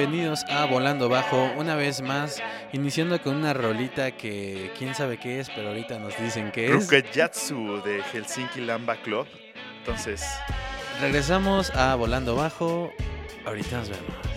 bienvenidos a Volando Bajo una vez más, iniciando con una rolita que quién sabe qué es, pero ahorita nos dicen qué es. Rukeyatsu de Helsinki Lamba Club. Entonces, regresamos a Volando Bajo, ahorita nos vemos.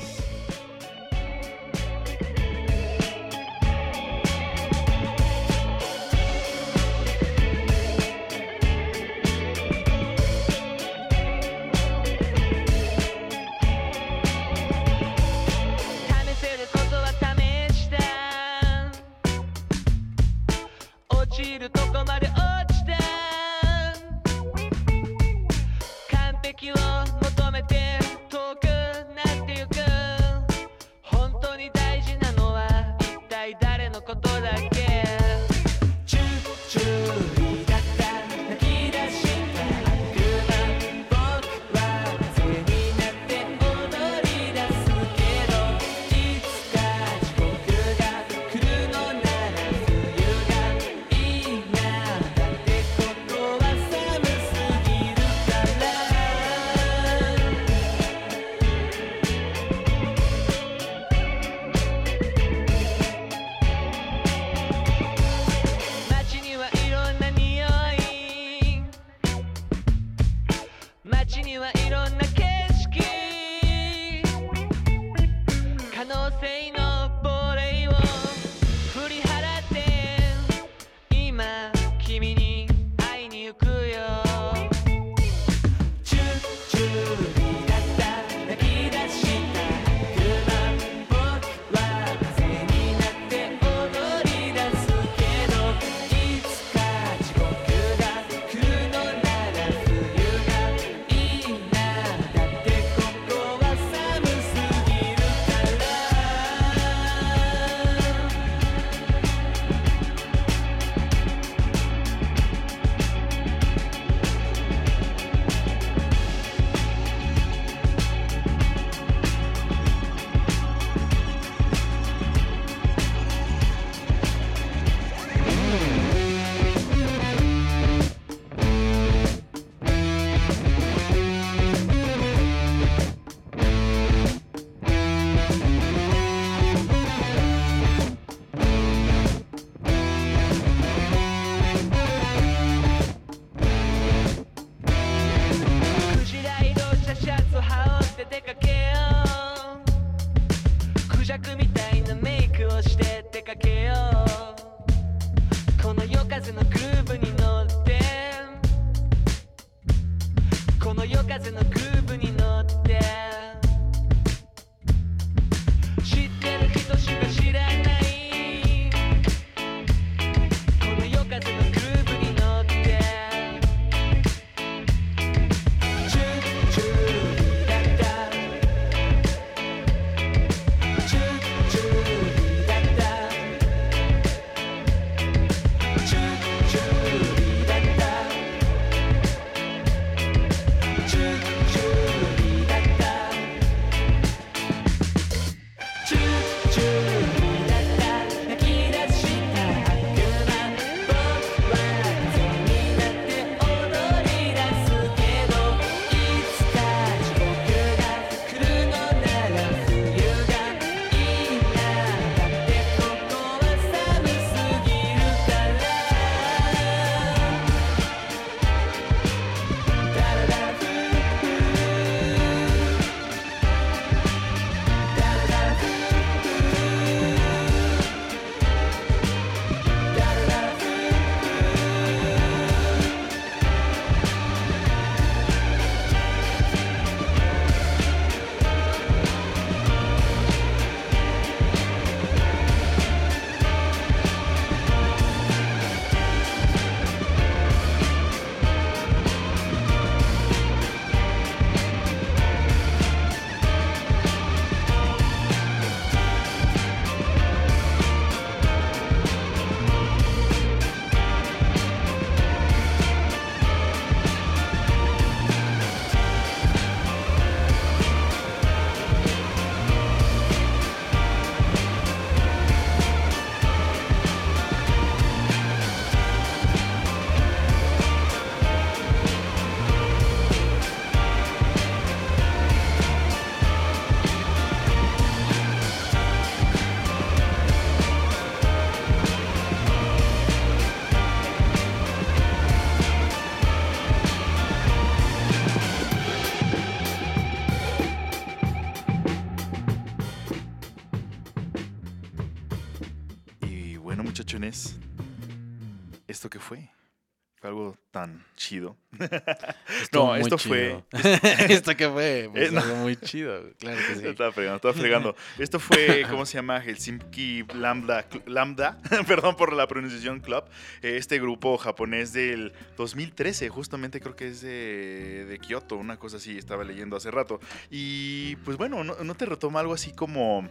Estuvo no, esto chido. fue. ¿Esto qué fue? Pues Eh, no. algo muy chido, claro que sí. Estaba fregando, estaba fregando. Esto fue, ¿cómo se llama? Helsinki Lambda, Lambda perdón por la pronunciación Club. Eh, Este grupo japonés del 2013, justamente creo que es de, de Kioto, una cosa así, estaba leyendo hace rato. Y pues bueno, ¿no, no te retoma algo así como,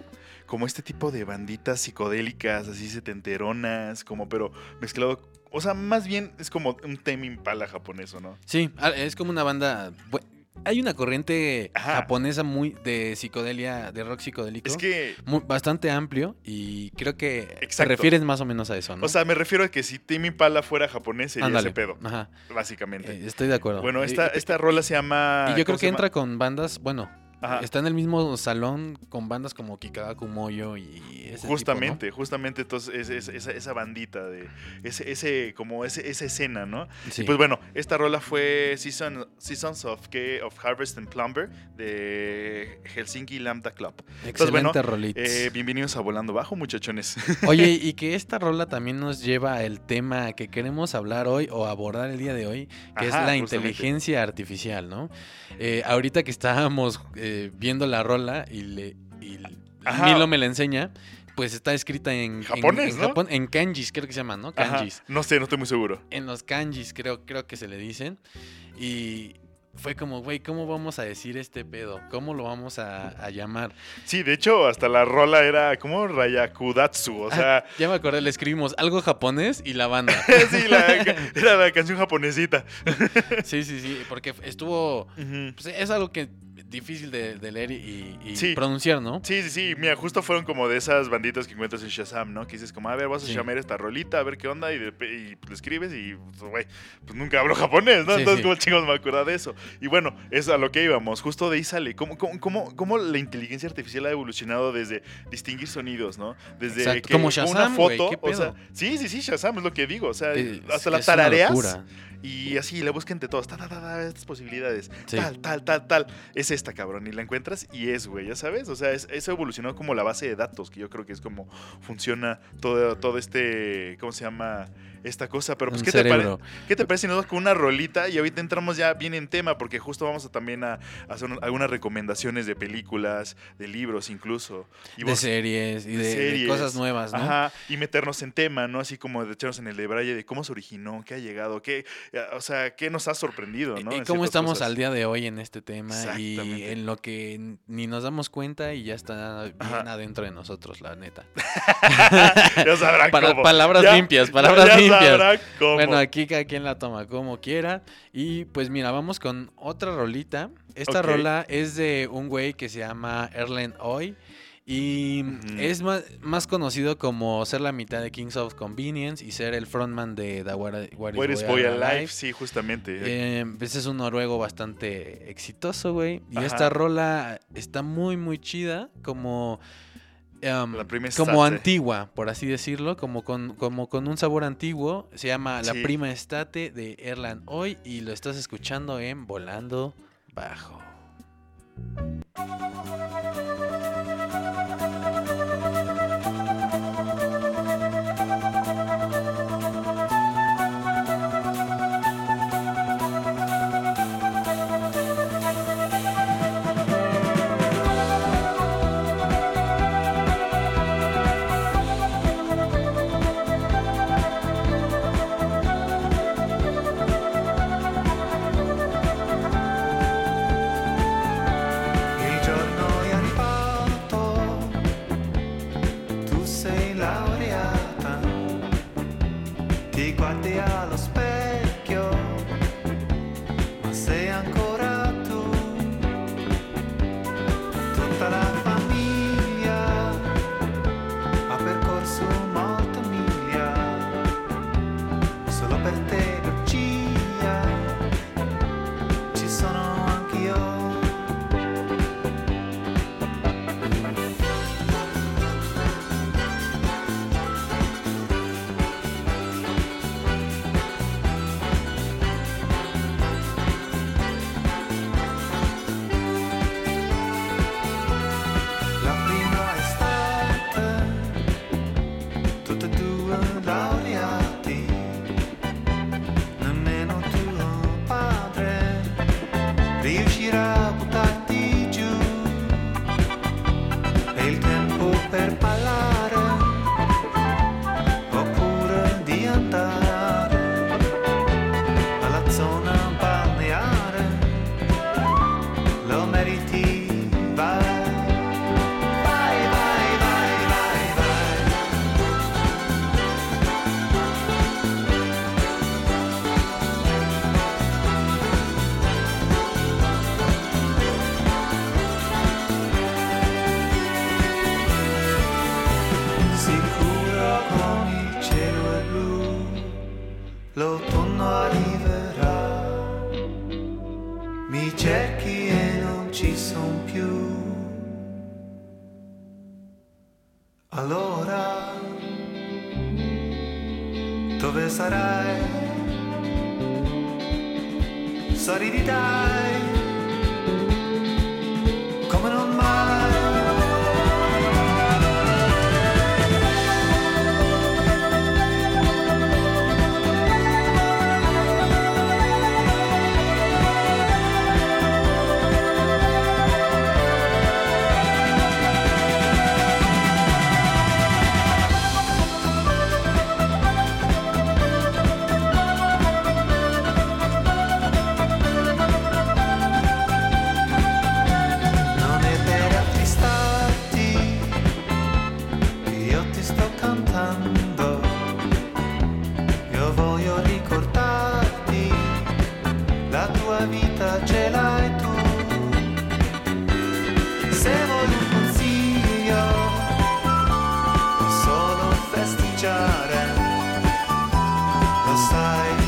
como este tipo de banditas psicodélicas, así setenteronas, como pero mezclado... O sea, más bien es como un Tame Impala japonés, ¿o no? Sí, ah, es como una banda. Hay una corriente Ajá. japonesa muy de psicodelia, de rock psicodélico. Es que muy- bastante amplio y creo que te refieres más o menos a eso, ¿no? O sea, me refiero a que si Timmy Impala fuera japonés sería Ándale. ese pedo, Ajá, básicamente. eh, estoy de acuerdo. bueno, Y- esta, esta rola se llama... y yo creo ¿cómo que entra con bandas, bueno, Ajá. está en el mismo salón con bandas como Kikagaku Moyo y ese Justamente, justamente, entonces es, es- esa, esa bandita de ese, ese como ese, esa escena, ¿no? Y pues bueno, esta rola fue Season, Seasons of, of Harvest and Plumber de Helsinki Lambda Club. Excelente bueno, rolita. Eh, bienvenidos a Volando Bajo, muchachones. Oye, y que esta rola también nos lleva al tema que queremos hablar hoy o abordar el día de hoy, que es la justamente. inteligencia artificial, ¿no? Eh, ahorita que estábamos eh, viendo la rola y, le, y Ajá. Milo me la enseña, pues está escrita en Japonés, en, ¿no? Japón- en kanjis, creo que se llaman, ¿no? Ajá. Kanjis. No sé, no estoy muy seguro. En los kanjis creo, creo que se le dicen. Y fue como, güey, ¿cómo vamos a decir este pedo? ¿Cómo lo vamos a, a llamar? Sí, de hecho, hasta la rola era como Rayakudatsu, o sea... Ya me acordé, le escribimos algo japonés y la banda. sí, la- era la canción japonesita. Sí, sí, sí, porque estuvo... Pues, es algo que difícil de, de leer y, y Sí. pronunciar, ¿no? Sí, sí, sí. Mira, justo fueron como de esas banditas que encuentras en Shazam, ¿no? Que dices como, a ver, vas a Sí. llamar esta rolita, a ver qué onda, y, de- y le escribes y, pues, güey, pues nunca hablo japonés, ¿no? Sí, Entonces, sí. ¿cómo chingos me acuerdo de eso? Y bueno, es a lo que íbamos. Justo de ahí sale. ¿Cómo, cómo, cómo, cómo la inteligencia artificial ha evolucionado desde distinguir sonidos, ¿no? Desde Exacto, que como una Shazam, foto, sí, sí, sí, Shazam es lo que digo, o sea, hasta la tarareas y así le busca entre todos, ta, ta, ta, ta, estas posibilidades, Sí. tal, tal, tal, tal. Es esta, cabrón, y la encuentras y es, güey, ya sabes. O sea, es, eso evolucionó como la base de datos, que yo creo que es como funciona todo, todo este, ¿cómo se llama? Esta cosa. Pero pues, ¿qué te, pare-. ¿qué te parece si nos vamos con una rolita? Y ahorita entramos ya bien en tema, porque justo vamos a también a, a hacer un- algunas recomendaciones de películas, de libros incluso. Y De series y de, de series. cosas nuevas, ¿no? Ajá, y meternos en tema, ¿no? Así como de echarnos en el de Braille de cómo se originó, qué ha llegado, qué, o sea, qué nos ha sorprendido, ¿no? y cómo estamos cosas. al día de hoy en este tema y en lo que ni nos damos cuenta y ya está bien Ajá. adentro de nosotros, la neta. ya sabrán Para- cómo. palabras Ya- limpias, palabras ya limpias. Cómo. Bueno, aquí cada quien la toma como quiera. Y pues mira, vamos con otra rolita. Esta rola es de un güey que se llama Erlen Hoy. Y es más, más conocido como ser la mitad de Kings of Convenience y ser el frontman de The What, What is What is Boy Alive. Alive? Sí, justamente. Eh, pues es un noruego bastante exitoso, güey. Y Ajá. esta rola está muy, muy chida. Como. Em, La prima como antigua, por así decirlo, como con, como con un sabor antiguo. Se llama La Sí. Prima Estate de Erland Hoy y lo estás escuchando en Volando Bajo. Yeah.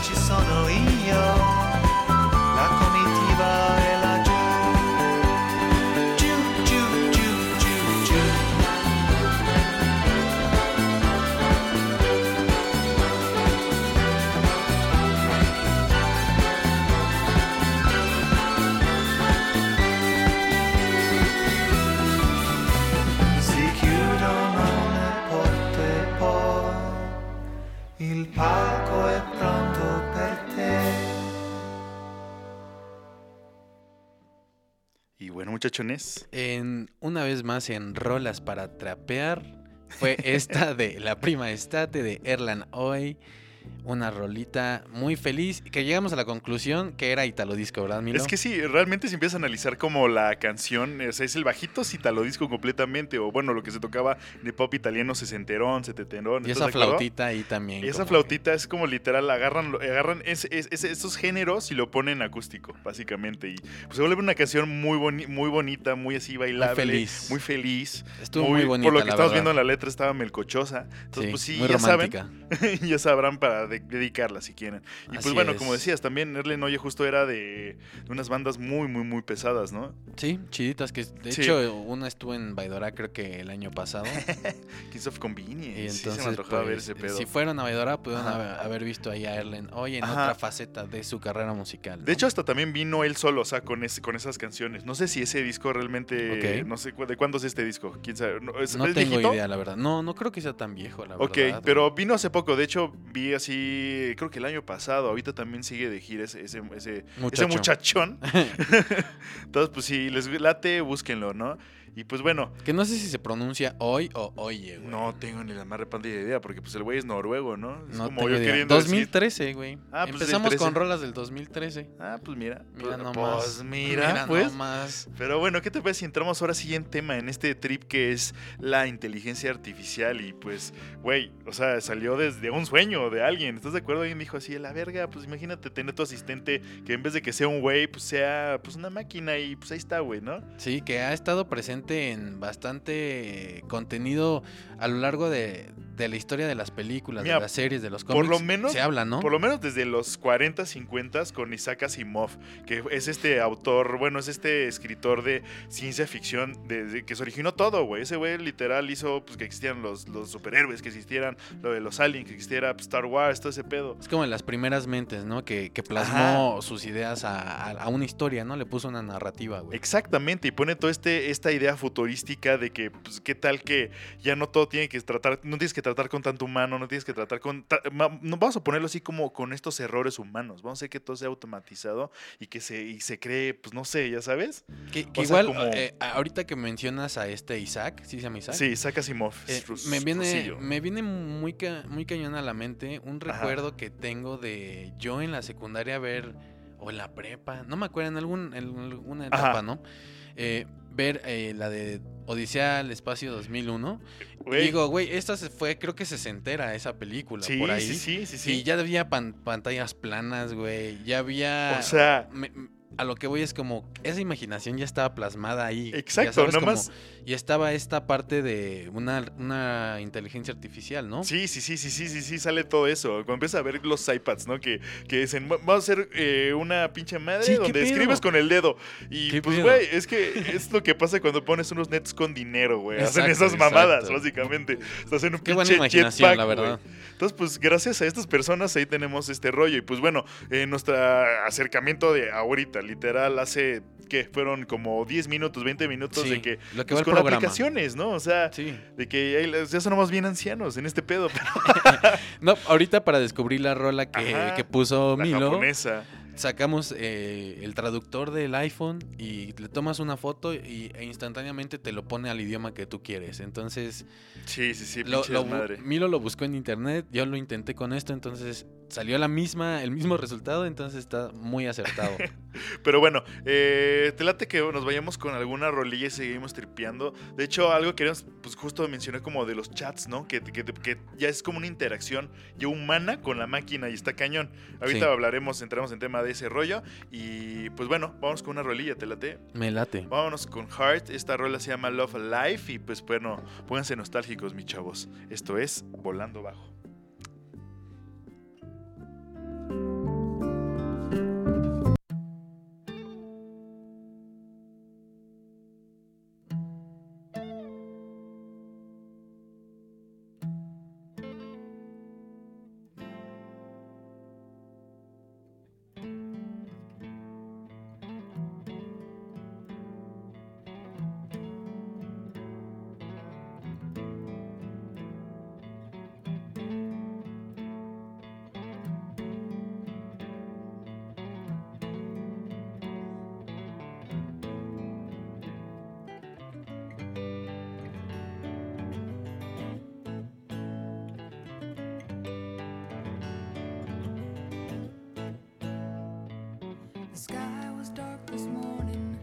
Ci sono io, la comitiva è laggiù. Giù, giù, giù, giù, giù. Si chiudono le porte poi il palco è pronto En, una vez más en Rolas para Trapear fue esta de La Prima Estate de Erlan Hoy. Una rolita muy feliz. Que llegamos a la conclusión que era Italo Disco, ¿verdad, Milo? Es que sí, realmente si empiezas a analizar como la canción, o sea, es el bajito citalo disco completamente, o bueno, lo que se tocaba de pop italiano sesenterón, setenterón. Y ¿estás esa flautita ahí también. Y esa flautita es como literal, agarran, agarran es- es- es- esos géneros y lo ponen acústico, básicamente. Y pues se vuelve una canción muy, boni- muy bonita, muy así bailable, feliz. muy feliz. Estuvo muy, bonita, Por lo que estamos viendo en la letra estaba melcochosa. Entonces, Sí, pues sí, muy ya saben, ya sabrán para de- dedicarla si quieren. Y pues bueno, es. como decías, también Erlen Oye justo era de, de unas bandas muy, muy, muy pesadas, ¿no? Sí, chiditas. que De Sí. hecho, una estuvo en Baidora creo que el año pasado. Kings of Convenience. Y sí, se entonces, me antojaba ver pues, ese pedo. si fueron a Baidora, pudieron Ajá. haber, visto ahí a Erlen hoy en Ajá. otra faceta de su carrera musical. ¿no? De hecho, hasta también vino él solo, o sea, con, ese, con esas canciones. No sé si ese disco realmente. Ok. No sé cu- de cuándo es este disco. ¿Quién sabe? ¿No, es, no es tengo viejito? idea, la verdad. No, no creo que sea tan viejo, la Ok, verdad. pero vino hace poco. De hecho, vi así, creo que el año pasado. Ahorita también sigue de gira ese, ese, ese, ese Muchacho. muchachón. Entonces, pues si les late, búsquenlo, ¿no? Y pues bueno, Que no sé si se pronuncia hoy o oye, güey. no tengo ni la más repandida idea, porque pues el güey es noruego, ¿no? Es No como tengo yo idea. queriendo decir- 2013, güey. Ah, pues Empezamos 13. con rolas del 2013. Ah, pues mira. Mira pues, nomás. Pues mira, pues. nomás. Pero bueno, ¿qué te parece si entramos ahora sí en tema, en este trip que es la inteligencia artificial? Y pues, güey, o sea, salió desde un sueño de alguien. ¿Estás de acuerdo? Alguien dijo así, la verga, pues imagínate tener tu asistente que en vez de que sea un güey, pues sea pues una máquina y pues ahí está, güey, ¿no? Sí, que ha estado presente en bastante contenido a lo largo de, de la historia de las películas, Mira, de las series, de los por cómics. lo menos- Se habla, ¿no? Por lo menos desde los 40, 50 con Isaac Asimov, que es este autor, bueno, es este escritor de ciencia ficción de, de- que se originó todo, güey. Ese güey literal hizo pues, que existieran los, los superhéroes, que existieran lo de los aliens, que existiera pues, Star Wars, todo ese pedo. Es como de las primeras mentes, ¿no? Que, que plasmó sus ideas a, a- a una historia, ¿no? Le puso una narrativa, güey. Exactamente, y pone toda este, esta idea futurística de que, pues, qué tal que ya no todo tiene que tratar, no tienes que tratar con tanto humano, no tienes que tratar con, no, vamos a ponerlo así como con estos errores humanos, vamos a hacer que todo sea automatizado y que se, y se cree, pues no sé, ya sabes. Que, igual, como- eh, ahorita que mencionas a este Isaac, ¿sí se llama Isaac? Sí, Isaac Asimov. Eh, Rus- me viene, rusillo. me viene muy, ca- muy cañón a la mente un Ajá. recuerdo que tengo de yo en la secundaria ver, o en la prepa, no me acuerdo, en, algún, en alguna Ajá. etapa, ¿no? Eh, ver eh, la de Odisea al Espacio 2001. Güey, Digo, güey, esta se fue, creo que se sesentera esa película sí, por ahí. sí, sí, sí, sí. Y ya había pan- pantallas planas, güey. Ya había. O sea, me- a lo que voy es como esa imaginación ya estaba plasmada ahí. Exacto, sabes, como- nomás. y estaba esta parte de una, una inteligencia artificial, ¿no? Sí, sí, sí, sí, sí, sí, sí, sale todo eso. Cuando empiezas a ver los iPads, ¿no? Que, que dicen, "Va- vamos a hacer eh, una pinche madre Sí, ¿qué donde escribes con el dedo. Y ¿Qué pues, güey, es que es lo que pasa cuando pones unos nets con dinero, güey. Hacen esas mamadas, exacto. básicamente. Estás en un Qué buena pinche imaginación, jetpack, la verdad. Entonces, pues gracias a estas personas ahí tenemos este rollo. Y pues bueno, eh, nuestro acercamiento de ahorita, literal, hace que fueron como 10 minutos, 20 minutos Sí, de que lo que pues, con programa. aplicaciones, ¿no? O sea, Sí. de que ya sonamos bien ancianos en este pedo, pero No, ahorita para descubrir la rola que, Ajá, que puso la Milo, japonesa. sacamos eh, el traductor del iPhone y le tomas una foto y, e instantáneamente te lo pone al idioma que tú quieres. Entonces, Sí, sí, sí, lo, lo desmadre. Milo lo buscó en internet, yo lo intenté con esto, entonces salió la misma, el mismo resultado, entonces está muy acertado. Pero bueno, eh, te late que nos vayamos con alguna rolilla y seguimos tripeando. De hecho, algo que queríamos, pues justo mencionar como de los chats, ¿no? Que, que, que ya es como una interacción ya humana con la máquina y está cañón. Ahorita Sí. hablaremos, entramos en tema de ese rollo. Y pues bueno, vamos con una rolilla, te late. Me late. Vámonos con Heart. Esta rola se llama Love Alive. Y pues bueno, pónganse nostálgicos, mis chavos. Esto es Volando Bajo. This morning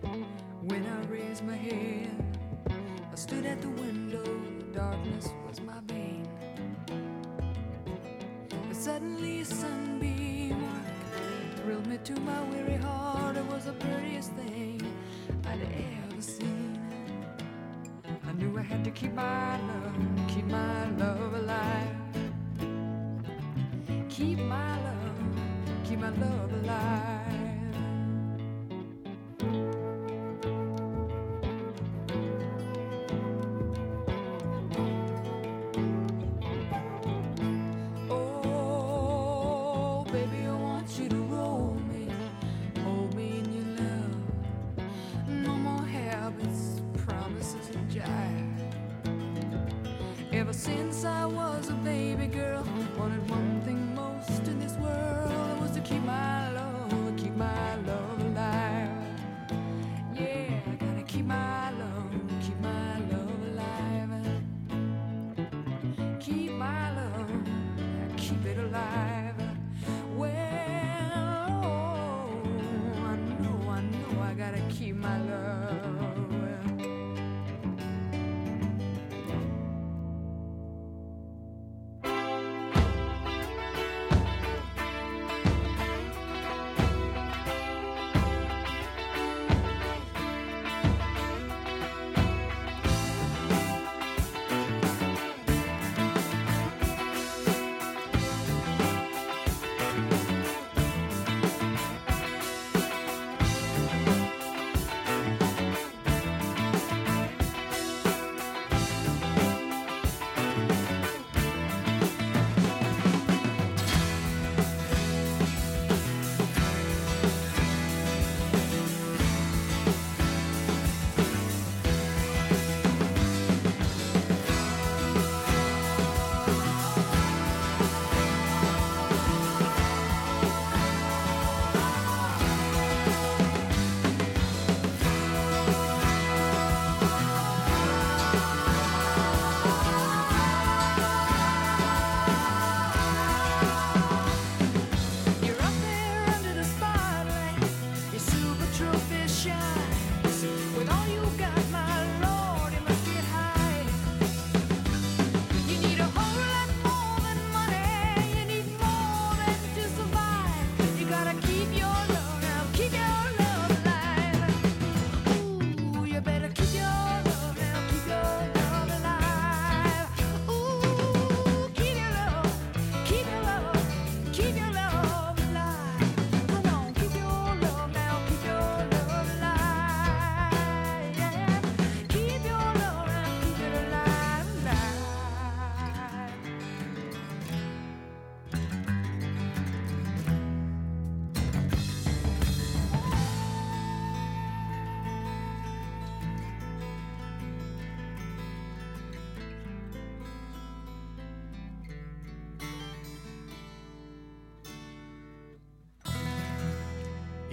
when I raised my head. I stood at the window, the darkness was my bane. But suddenly a sunbeam thrilled me to my weary heart. It was the prettiest thing I'd ever seen. I knew I had to keep my love, keep my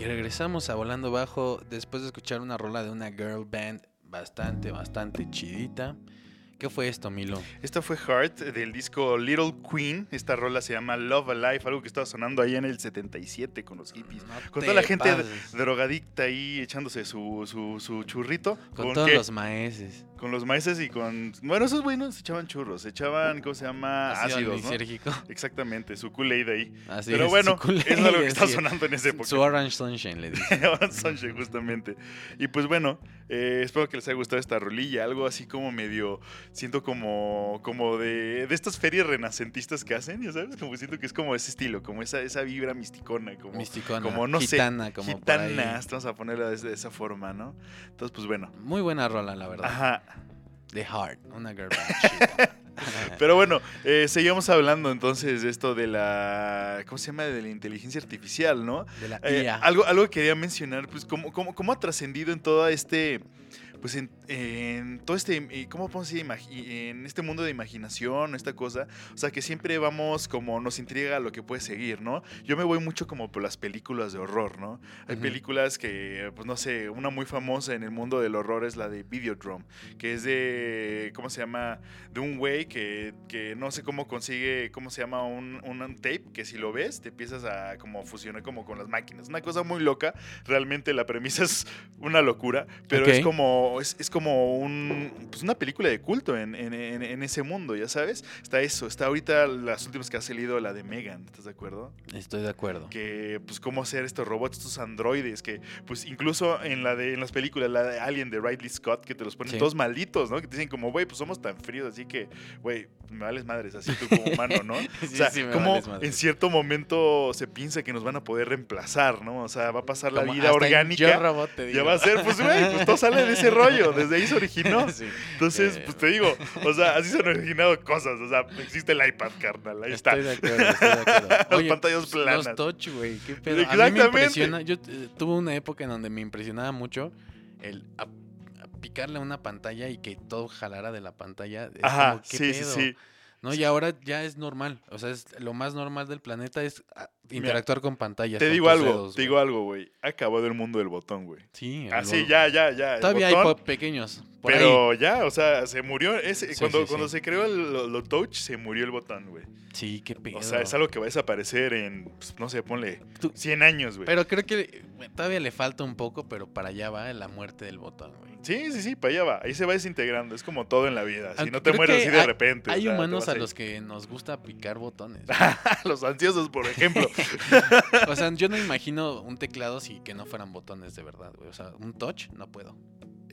regresamos a Volando Bajo después de escuchar una rola de una girl band bastante, bastante chidita. ¿Qué fue esto, Milo? Esta fue Heart del disco Little Queen. Esta rola se llama Love Alive, algo que estaba sonando ahí en el 77 con los hippies. No Con toda la gente pases. drogadicta ahí echándose su, su, su churrito. Con todos los maeses. Con los maíces y con... Bueno, esos güey no se echaban churros, se echaban, ¿cómo se llama? Ácido Ácidos, ¿no? Exactamente, su Kool-Aid ahí. Así Pero es, bueno, es algo que está es. sonando en esa época. Su Orange Sunshine, le dije. Ahora Sunshine, justamente. Y pues bueno, eh, espero que les haya gustado esta rolilla. Algo así como medio. Siento como. como de. de estas ferias renacentistas que hacen, ya sabes. Como siento que es como ese estilo, como esa, esa vibra misticona. Como, Misticona, como no gitana, sé. como por ahí. gitanas, vamos a ponerla de, de esa forma, ¿no? Entonces, pues bueno. Muy buena rola, la verdad. Ajá. The Heart, una girl band chida. Pero bueno, eh, seguíamos hablando entonces de esto de la. ¿Cómo se llama? De la inteligencia artificial, ¿no? De la Eh, algo, algo que quería mencionar, pues, cómo, cómo, cómo ha trascendido en todo este. Pues en, en todo este. eh, ¿Cómo podemos decir? En este mundo de imaginación, esta cosa. O sea, que siempre vamos como nos intriga lo que puede seguir, ¿no? Yo me voy mucho como por las películas de horror, ¿no? Hay películas que, pues no sé, una muy famosa en el mundo del horror es la de Videodrome, que es de. ¿Cómo se llama? De un güey que, que no sé cómo consigue. ¿Cómo se llama? Un, un tape que si lo ves te empiezas a como fusionar como con las máquinas. Una cosa muy loca. Realmente la premisa es una locura, pero es como. Es, es como un, pues una película de culto en, en- ese mundo, ya sabes. Está eso. Está ahorita las últimas que ha salido, la de Megan, ¿estás de acuerdo? Estoy de acuerdo. que pues cómo hacer estos robots, estos androides que pues incluso en la de en las películas la de Alien de Ridley Scott que te los ponen Sí. todos malditos, ¿no? Que te dicen como, güey, pues somos tan fríos, así que, güey, me vales madres así tú como humano, ¿no? Sí, o sea, sí, como vales en cierto momento se piensa que nos van a poder reemplazar, ¿no? O sea, va a pasar la Como vida orgánica. Yo Robot te Ya digo. va a ser, pues, güey, pues todo sale de ese rollo, desde ahí se originó. Sí. Entonces, Eh, pues te digo, o sea, así se han originado cosas, o sea, existe el iPad, carnal, ahí está. Estoy de acuerdo, estoy de acuerdo. Las Oye, pantallas planas. Los touch, güey. Qué pedo. A mí me Exactamente. impresiona. Yo eh, tuve una época en donde me impresionaba mucho el a- a picarle a una pantalla y que todo jalara de la pantalla. Es Ajá, como, ¿qué sí, sí, pedo? sí. ¿no? Y ahora ya es normal. O sea, es lo más normal del planeta es ah, interactuar con pantallas. Te digo algo, dedos, te digo algo, güey. Ha acabado el mundo del botón, güey. Sí, Así, algo- ya, ya, ya. Todavía hay pequeños. Por ahí. pero ya, o sea, se murió. Ese, Sí, cuando sí, cuando sí. se creó el, lo, touch, se murió el botón, güey. Sí, qué pedo. O sea, es algo que va a desaparecer en, pues, no sé, ponle Tú- 100 años, güey. Pero creo que todavía le falta un poco, pero para allá va la muerte del botón, güey. Sí, sí, sí, para allá va. Ahí se va desintegrando. Es como todo en la vida. Si no te mueres así de hay- repente. o Hay sea, humanos a ahí. los que nos gusta picar botones. los ansiosos, por ejemplo. o sea, yo no imagino un teclado si que no fueran botones de verdad, güey. O sea, un touch no puedo.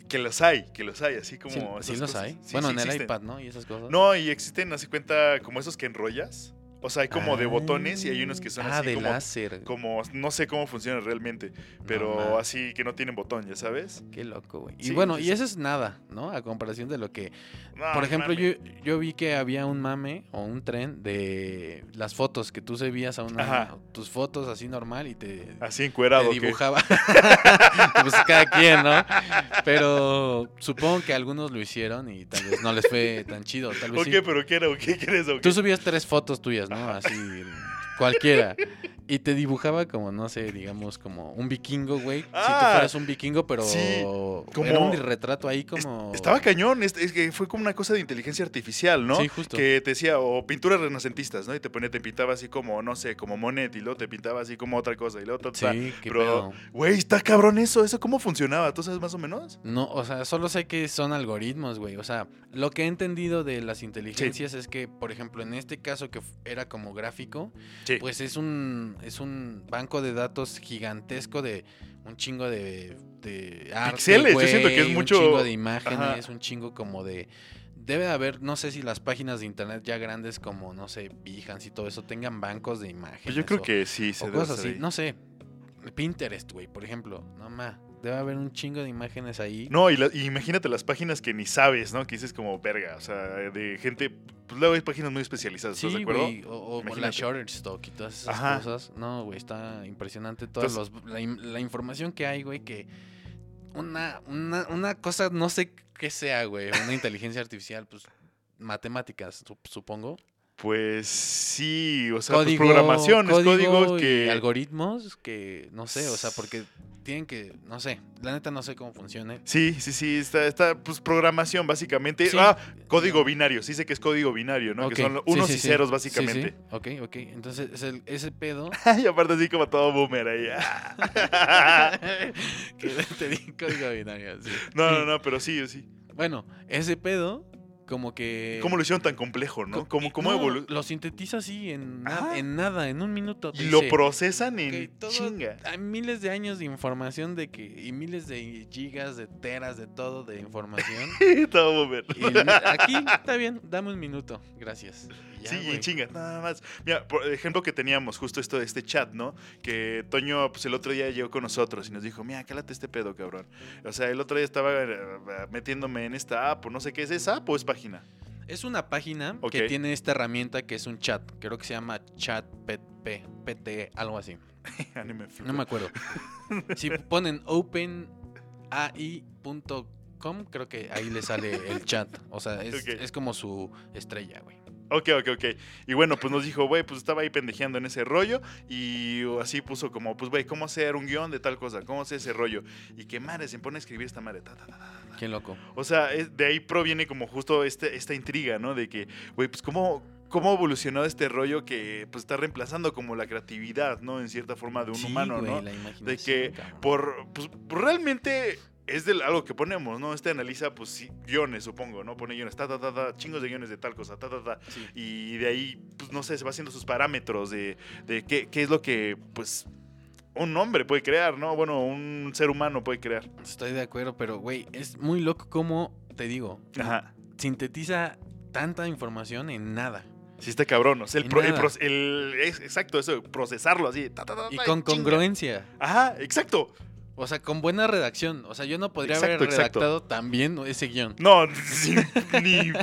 que los hay, que los hay, así como. Sí, esas sí los cosas. hay. Sí, bueno, sí en el iPad, ¿no? Y esas cosas. No, y existen, así cuenta, como esos que enrollas. O sea, hay como de botones y hay unos que son ah, así de como, láser. como. No sé cómo funciona realmente, pero así que no tienen botón, ¿ya sabes? Qué loco, güey. Y bueno, y eso es nada, ¿no? A comparación de lo que... No, Por ejemplo, yo, yo vi que había un mame o un tren de las fotos que tú subías a una... Ajá. Tus fotos así normal y te... Así encuerado. te dibujaba. pues cada quien, ¿no? Pero supongo que algunos lo hicieron y tal vez no les fue tan chido. Tal vez ¿O sí. qué? ¿Pero qué era? ¿O qué quieres? ¿O qué? Tú subías tres fotos tuyas, ¿no? Así, cualquiera. Y te dibujaba como, no sé, digamos, como un vikingo, güey. si tú Ah, fueras un vikingo, pero sí, como- era un retrato ahí como... Estaba cañón, es, es que fue como una cosa de inteligencia artificial, ¿no? Sí, justo. Que te decía, o pinturas renacentistas, ¿no? Y te ponía, te pintaba así como, no sé, como Monet, y luego te pintaba así como otra cosa, y luego otra. Sí, qué pero, güey, está cabrón eso, ¿eso cómo funcionaba? ¿Tú sabes más o menos? No, o sea, solo sé que son algoritmos, güey. O sea, lo que he entendido de las inteligencias es que, por ejemplo, en este caso que era como gráfico, Sí. pues es un es un banco de datos gigantesco de un chingo de, de arte, Pixeles, yo siento que es mucho- un chingo de imágenes, Ajá. un chingo como de debe de haber, no sé si las páginas de internet ya grandes como no sé, Behance y todo eso tengan bancos de imágenes. Pues yo creo o- que sí, se o debe cosas así, no sé. Pinterest, güey, por ejemplo. No más. Debe haber un chingo de imágenes ahí. No, y, la- y imagínate las páginas que ni sabes, ¿no? Que dices como verga, o sea, de gente. Pues luego hay páginas muy especializadas, ¿estás de Sí, acuerdo? güey. O, o la Imagínate. Shutterstock y todas esas Ajá. cosas. No, güey, está impresionante. Todas los- la, la información que hay, güey, que una, una, una cosa, no sé qué sea, güey. Una inteligencia artificial, pues matemáticas, sup- supongo. Pues sí, o sea, código, pues programación, es código códigos y que... algoritmos que no sé, o sea, porque tienen que, no sé, la neta no sé cómo funcione. Sí, sí, sí, está, está, pues programación básicamente. Sí. Ah, código binario, sí sé que es código binario, ¿no? Que son unos sí, y sí. ceros Sí, básicamente. sí. Ok, ok. Entonces, es el- ese pedo. y aparte así como todo boomer ahí. ah. que te di código binario. sí. no, no, no, pero sí, sí. Bueno, ese pedo, como que. ¿Cómo lo hicieron tan complejo, no? ¿Cómo, cómo no, evolu- Lo sintetiza así en, na- en nada, en un minuto. Y lo procesan en "Ok, todo- chinga. Hay miles de años de información de que. Y miles de gigas, de teras, de todo, de información. todo y aquí está bien, dame un minuto. Gracias. Ya, sí, y güey. chinga, nada más. Mira, por ejemplo que teníamos justo esto de este chat, ¿no? Que Toño, pues el otro día llegó con nosotros y nos dijo, mira, cálate este pedo, cabrón. O sea, el otro día estaba eh, metiéndome en esta app, o no sé qué es, ¿es app o es página? Es una página que tiene esta herramienta que es un chat. Creo que se llama chat PT, PT algo así. No me acuerdo. si ponen openai.com, creo que ahí le sale el chat. O sea, es, es como su estrella, güey. Ok, ok, ok. Y bueno, pues nos dijo, güey, pues estaba ahí pendejeando en ese rollo y así puso como, pues, güey, ¿cómo hacer un guion de tal cosa? ¿Cómo hacer ese rollo? Y que madre, se pone a escribir esta madre. ta, ta, ta, ta. Qué loco. O sea, es- de ahí proviene como justo este, esta intriga, ¿no? De que, güey, pues cómo, cómo evolucionó este rollo que pues está reemplazando como la creatividad, ¿no? En cierta forma de un Sí, humano, ¿no? la De que por, pues, realmente es de algo que ponemos, ¿no? Este analiza, pues, sí, guiones, supongo, ¿no? Pone guiones, ta, ta, ta, ta, chingos de guiones de tal cosa, ta, ta, ta. Sí. Y de ahí, pues, no sé, se va haciendo sus parámetros de, de qué, qué es lo que, pues, un hombre puede crear, ¿no? Bueno, un ser humano puede crear. Estoy de acuerdo, pero, güey, es muy loco como, te digo, Ajá. sintetiza tanta información en nada. Sí, está cabrón. O sea, el, pro- exacto, eso, procesarlo así. ta, ta, ta, Y con congruencia. Ajá, exacto. O sea, con buena redacción. O sea, yo no podría Exacto, haber redactado tan bien ese guion. No, ni,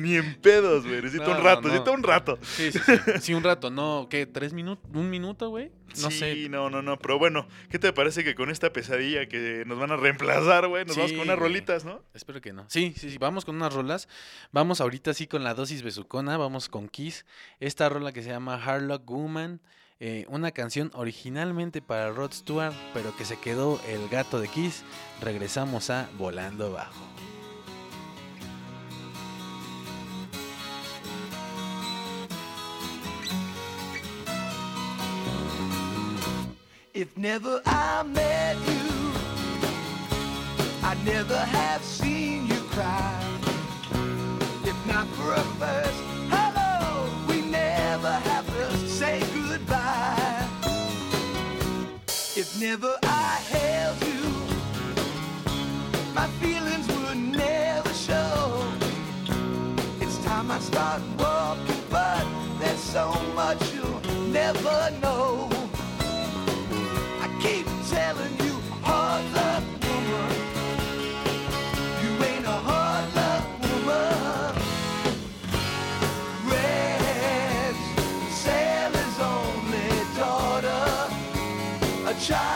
ni en pedos, güey. Necesito No, un rato, no. necesito un rato. Sí, sí, sí. Sí, un rato, no, ¿qué? ¿Tres minutos? ¿Un minuto, güey? No sí, sé. no, no, no. Pero bueno, ¿qué te parece que con esta pesadilla que nos van a reemplazar, güey? Nos Sí, vamos con unas rolitas, ¿no? Espero que no. Sí, sí, sí. Vamos con unas rolas. Vamos ahorita sí con la dosis besucona. Vamos con Kiss. Esta rola que se llama Harlock Woman. Eh, una canción originalmente para Rod Stewart, pero que se quedó el gato de Kiss. Regresamos a Volando Bajo. If never I met you, I'd never have seen you cry. If not for a first hello, we never have say goodbye. If never I held you, my feelings would never show. It's time I start walking, but there's so much you'll never know. A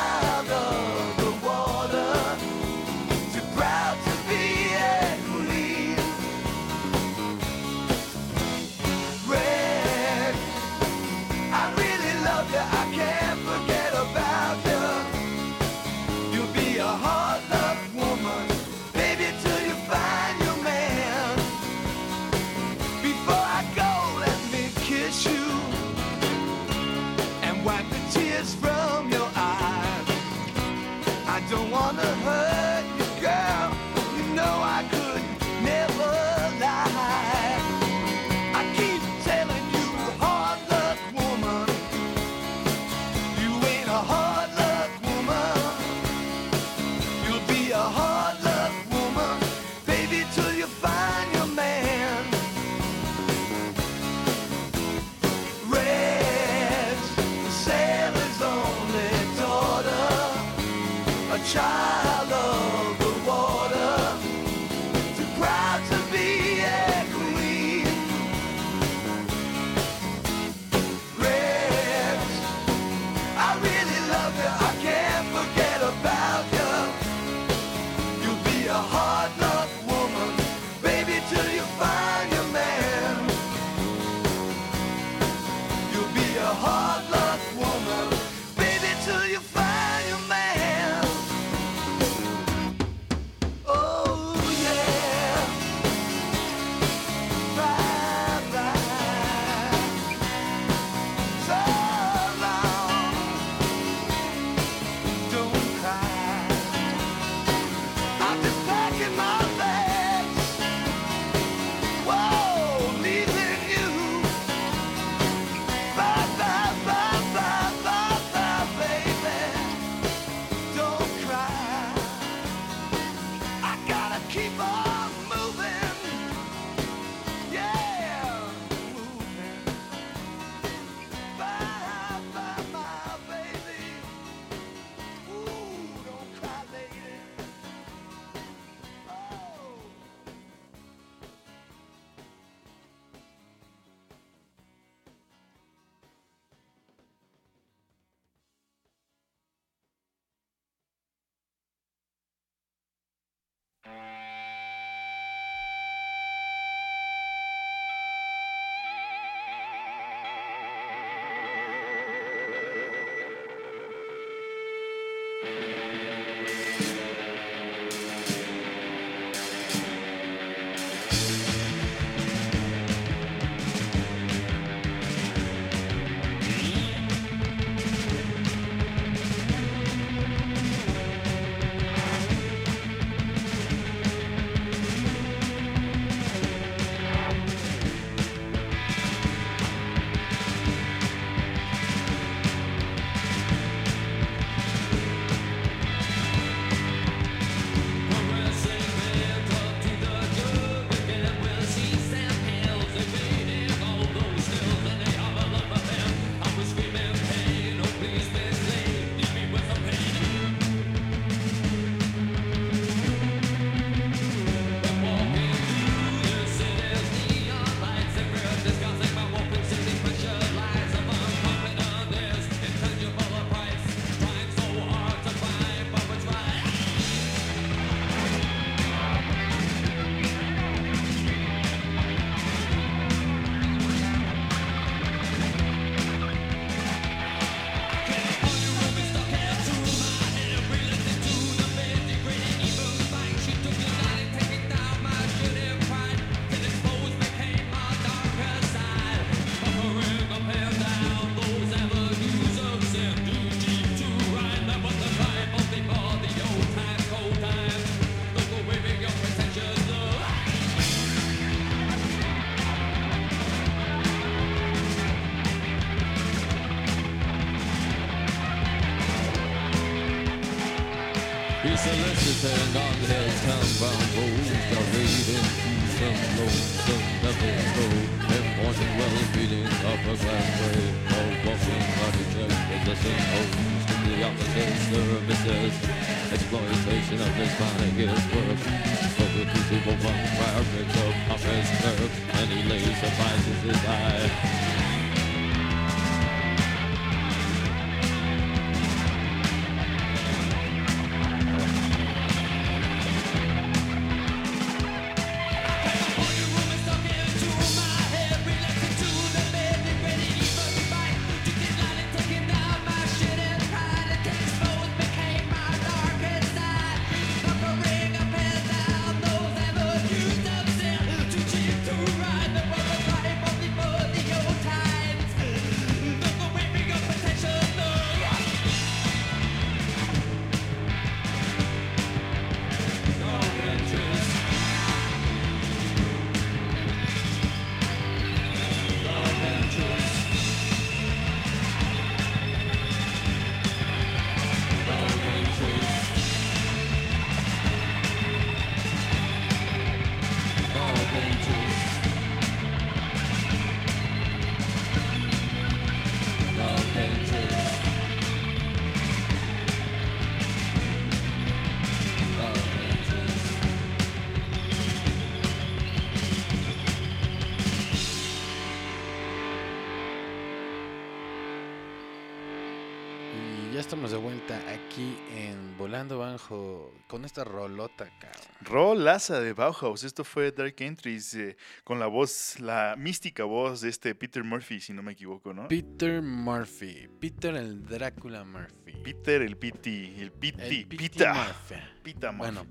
Volando Bajo con esta rolota, cabrón. Rolaza de Bauhaus. Esto fue Dark Entries eh, con la voz, la mística voz de este Peter Murphy, si no me equivoco, ¿no? Peter Murphy. Peter el Drácula Murphy. Peter, el Piti, el Piti, Pita. Murphy. Pita Murphy. Bueno,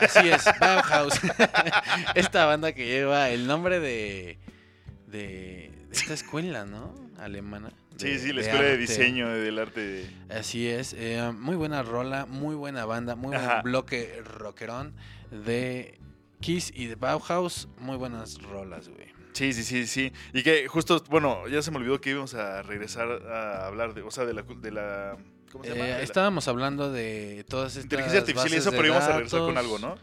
así es, Bauhaus. esta banda que lleva el nombre de, de esta escuela, ¿no? Alemana. Sí, sí, la escuela de diseño del arte de... Así es, eh, muy buena rola, muy buena banda, muy buen Ajá. bloque rockerón de Kiss y de Bauhaus, muy buenas rolas, güey. Sí, sí, sí, sí. Y que justo, bueno, ya se me olvidó que íbamos a regresar a hablar de, o sea, de la... De la ¿Cómo se llama? Eh, De la estábamos hablando de todas estas inteligencia artificial y eso, pero íbamos a regresar con algo, ¿no?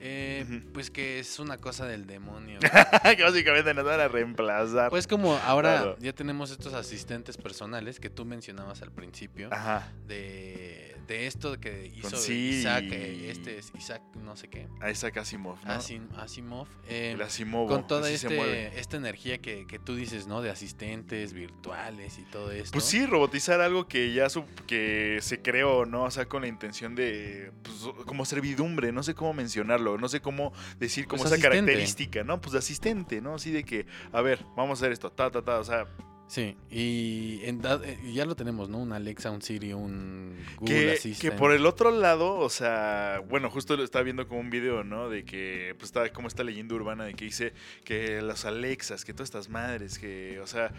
Eh. Pues que es una cosa del demonio. que básicamente nos van a reemplazar. pues como ahora Claro. ya tenemos estos asistentes personales que tú mencionabas al principio Ajá. de, de esto que hizo sí. Isaac, eh, este es Isaac no sé qué, A Isaac Asimov, ¿no? Asim- Asimov, eh, El Asimovo, con toda este, esta energía que, que tú dices, ¿no? De asistentes virtuales y todo esto. Pues sí, robotizar algo que ya su- que se creó, ¿no? O sea, con la intención de, pues, como servidumbre, no sé cómo mencionarlo, no sé cómo decir como Pues esa asistente. característica, ¿no? Pues de asistente, ¿no? Así de que, a ver, vamos a hacer esto, ta, ta, ta, o sea, Sí, y en da- eh, ya lo tenemos, ¿no? Un Alexa, un Siri, un Google que, Assistant. que por el otro lado, o sea, bueno, justo lo estaba viendo como un video, ¿no? De que, pues, está como esta leyenda urbana de que dice que las Alexas, que todas estas madres, que, o sea,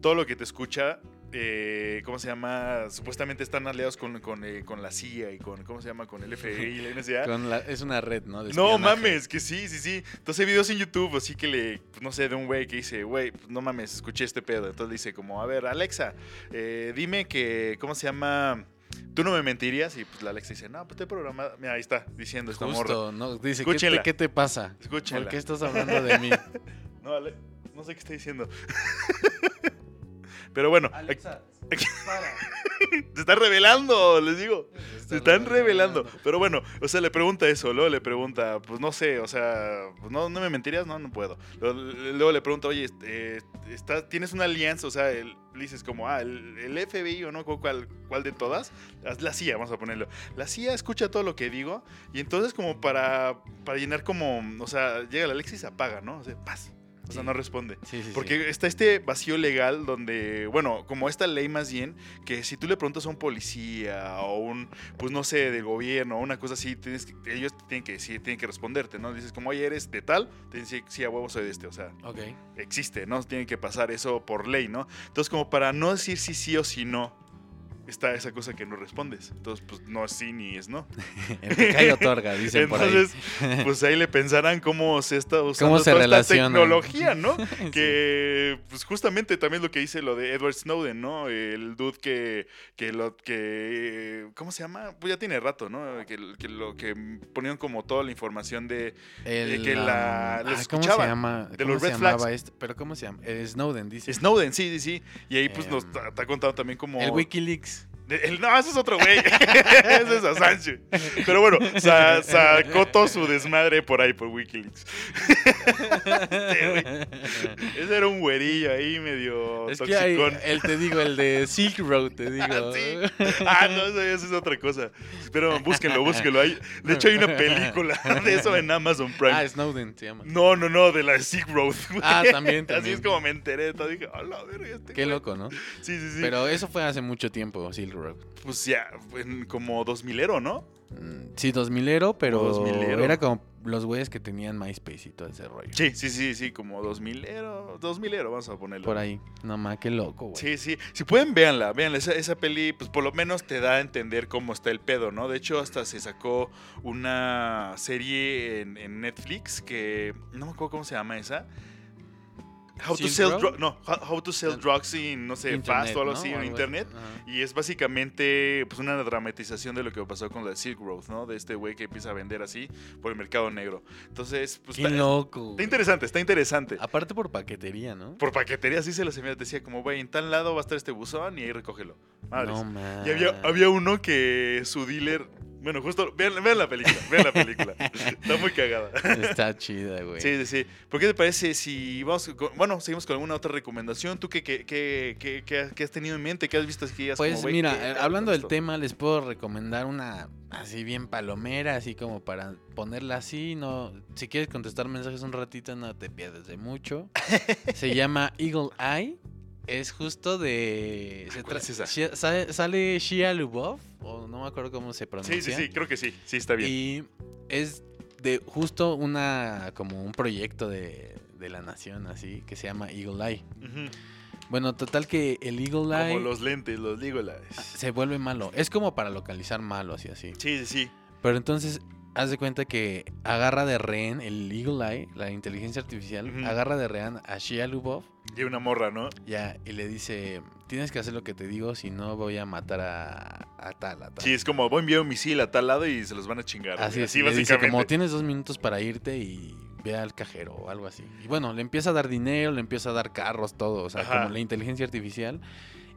todo lo que te escucha, eh, ¿cómo se llama? Supuestamente están aliados con, con, eh, con la CIA y con, ¿cómo se llama? Con el FBI y la NSA. Con la- es una red, ¿no? De No mames, que sí, sí, sí. Entonces hay videos en YouTube, así que le, pues, no sé, de un güey que dice, güey, pues, no mames, escuché este pedo. Entonces le dice como, a ver, Alexa, eh, dime que, ¿cómo se llama? ¿Tú no me mentirías? Y pues la Alexa dice, no, pues te he programado. Mira, ahí está, diciendo esta morra. Justo, ¿no? Dice, ¿qué te, qué te pasa? Escúchenla. ¿Por qué estás hablando de mí? No, Ale- no sé qué está diciendo. Pero bueno, Alexa, se está revelando, les digo. Se están revelando. Pero bueno, o sea, le pregunta eso. Luego le pregunta, pues no sé, o sea, pues, no, no me mentirías, no, no puedo. Luego, luego le pregunta, oye, este, está, ¿tienes una alianza? O sea, el- le dices como, ah, el, el FBI o no, ¿Cuál, ¿cuál de todas? La CIA, vamos a ponerlo. La CIA escucha todo lo que digo y entonces como para, para llenar como, o sea, llega la se apaga, ¿no? O sea, paz. O sea, no responde. Sí, sí, sí. Porque está este vacío legal donde, bueno, como esta ley más bien, que si tú le preguntas a un policía o un, pues no sé, del gobierno o una cosa así, tienes que- ellos tienen que decir, tienen que responderte, ¿no? Dices como, oye, eres de tal, te dicen, sí, a huevo soy de este, o sea, existe, ¿no? Tiene que pasar eso por ley, ¿no? Entonces, como para no decir si sí o si no, está esa cosa que no respondes. Entonces, pues no es sí ni es no. El que cae otorga, dicen por ahí. Entonces, pues ahí le pensarán cómo se está usando ¿Cómo se toda esta tecnología, ¿no? Sí. que pues justamente también lo que dice lo de Edward Snowden, ¿no? El dude que que lo que ¿cómo se llama? Pues ya tiene rato, ¿no? Que, que lo que ponían como toda la información de El, que la- um, ah, ¿Cómo se llama? de ¿Cómo los red flags. este? ¿Pero cómo se llama? El Snowden, dice. Snowden, sí, sí, sí. Y ahí pues nos Em, ha contado también como El Wikileaks. El- no, ese es otro güey. ese es Assange. Pero bueno, sa- sacó todo su desmadre por ahí por Wikileaks. Ese era un güerillo ahí medio Es que hay, toxicón. el te digo, el de Silk Road, te digo. Ah, sí. Ah, no, eso, eso es otra cosa. Pero búsquenlo, búsquenlo. Hay, de hecho, hay una película de eso en Amazon Prime. Ah, Snowden se llama. No, no, no, de la Silk Road. Ah, también, Así también. es como me enteré. Todo dije, hola, verga, este Qué güey". loco, ¿no? Sí, sí, sí. Pero eso fue hace mucho tiempo, Silk Pues ya, en como 2000ero, ¿no? Mm, Sí, 2000ero, pero 2000ero. era como los güeyes que tenían MySpace y todo ese rollo. Sí, sí, sí, sí, como 2000ero. 2000ero, vamos a ponerlo. Por ahí. No más, qué loco, güey. Sí, sí. Si pueden, véanla, véanla. Esa, esa peli, pues por lo menos te da a entender cómo está el pedo, ¿no? De hecho, hasta se sacó una serie en, en Netflix que. No me acuerdo cómo se llama esa. How to sell drugs. No, how, How to sell drugs in, no sé, fast o algo ¿no? así en Algo internet. Y es básicamente pues una dramatización de lo que pasó con la Silk Road, ¿no? De este güey que empieza a vender así por el mercado negro. Entonces, pues Qué está, loco. está interesante, está interesante. Aparte por paquetería, ¿no? Por paquetería sí se los envía. Decía como, güey, en tal lado va a estar este buzón y ahí recógelo. Madres. No. Y había, había uno que su dealer. Bueno, justo. Vean, vean la película. Vean la película. Está muy cagada. Está chida, güey. Sí, sí, sí. ¿Por qué te parece si vamos. con- bueno, seguimos con alguna otra recomendación? ¿Tú qué, qué, qué, qué- qué- qué has tenido en mente? ¿Qué has visto aquí? Pues mira, eh, hablando del tema, les puedo recomendar una así bien palomera, así como para ponerla así, no, si quieres contestar mensajes un ratito no te pierdes de mucho. Se llama Eagle Eye. Es justo de se ¿Cuál es esa? Sale, sale Shia LuBov o no me acuerdo cómo se Sí, pronuncia. sí, sí. Creo que sí. Sí, está bien. Y es de justo una como un proyecto de, de la nación así que se llama Eagle Eye. Bueno, total que el Eagle Eye Como los lentes, los Legolas. se vuelve malo. Es como para localizar malos y así. Sí, sí, sí. Pero entonces, haz de cuenta que agarra de rehén el Eagle Eye, la inteligencia artificial, agarra de rehén a Shia LuBov Y una morra, ¿no? ya, y le dice, tienes que hacer lo que te digo, si no voy a matar a, a tal, a tal. Sí, es como voy a enviar un misil a tal lado y se los van a chingar. Así es, Así le dice, básicamente. como tienes dos minutos para irte y ve al cajero o algo así. Y bueno, le empieza a dar dinero, le empieza a dar carros, todo, o sea, Ajá. como la inteligencia artificial.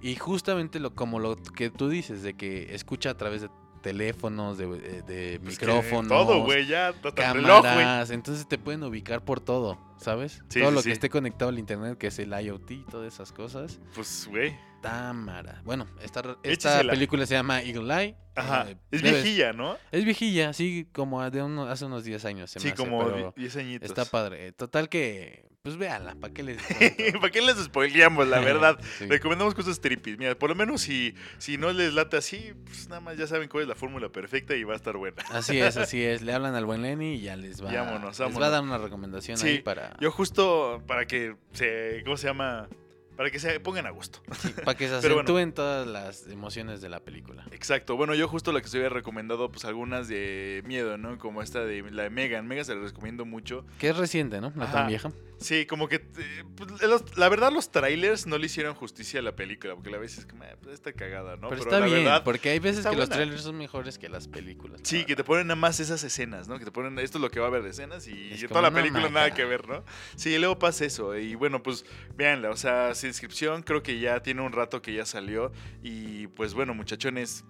Y justamente lo, como lo que tú dices, de que escucha a través de teléfonos, de, de- de Pues micrófonos, Todo, güey, ya. El reloj, cámaras. Entonces te pueden ubicar por todo, ¿sabes? Sí, todo sí, lo sí. que esté conectado al internet, que es el IoT y todas esas cosas. Pues, güey. Támara. Bueno, esta, esta película se llama Eagle Eye. Ajá. Eh, Es debes- viejilla, ¿no? Es viejilla, sí, como de uno- hace unos 10 años. Se Sí, me hace, como pero 10 añitos. Está padre. Total que, pues véanla, ¿para qué les ¿Para qué les spoileamos, la verdad? Sí. Recomendamos cosas tripis. Mira, por lo menos si, si no les late así, pues nada más ya saben cuál es la fórmula perfecta y va a estar buena. Así es, así es. Le hablan al buen Lenny y ya les va, Vámonos, les va vámonos. a dar una recomendación Sí, ahí para, Yo justo para que se... ¿Cómo se llama? Para que se pongan a gusto. para que se Pero bueno. acentúen todas las emociones de la película. Exacto. Bueno, yo justo la que se había recomendado, pues algunas de miedo, ¿no? Como esta de la de Megan. Megan se la recomiendo mucho. Que es reciente, ¿no? No Ajá. tan vieja. Sí, como que... eh, pues, los- la verdad, los trailers no le hicieron justicia a la película, porque la vez es como, eh, pues está cagada, ¿no? Pero, está la bien, verdad, porque hay veces que los buena. trailers son mejores que las películas. Sí, que te ponen nada más esas escenas, ¿no? Que te ponen, esto es lo que va a haber de escenas y Es toda como, la película maca. nada que ver, ¿no? Sí, y luego pasa eso. Y bueno, pues véanla, o sea, sin inscripción creo que ya tiene un rato que ya salió. Y pues bueno, muchachones,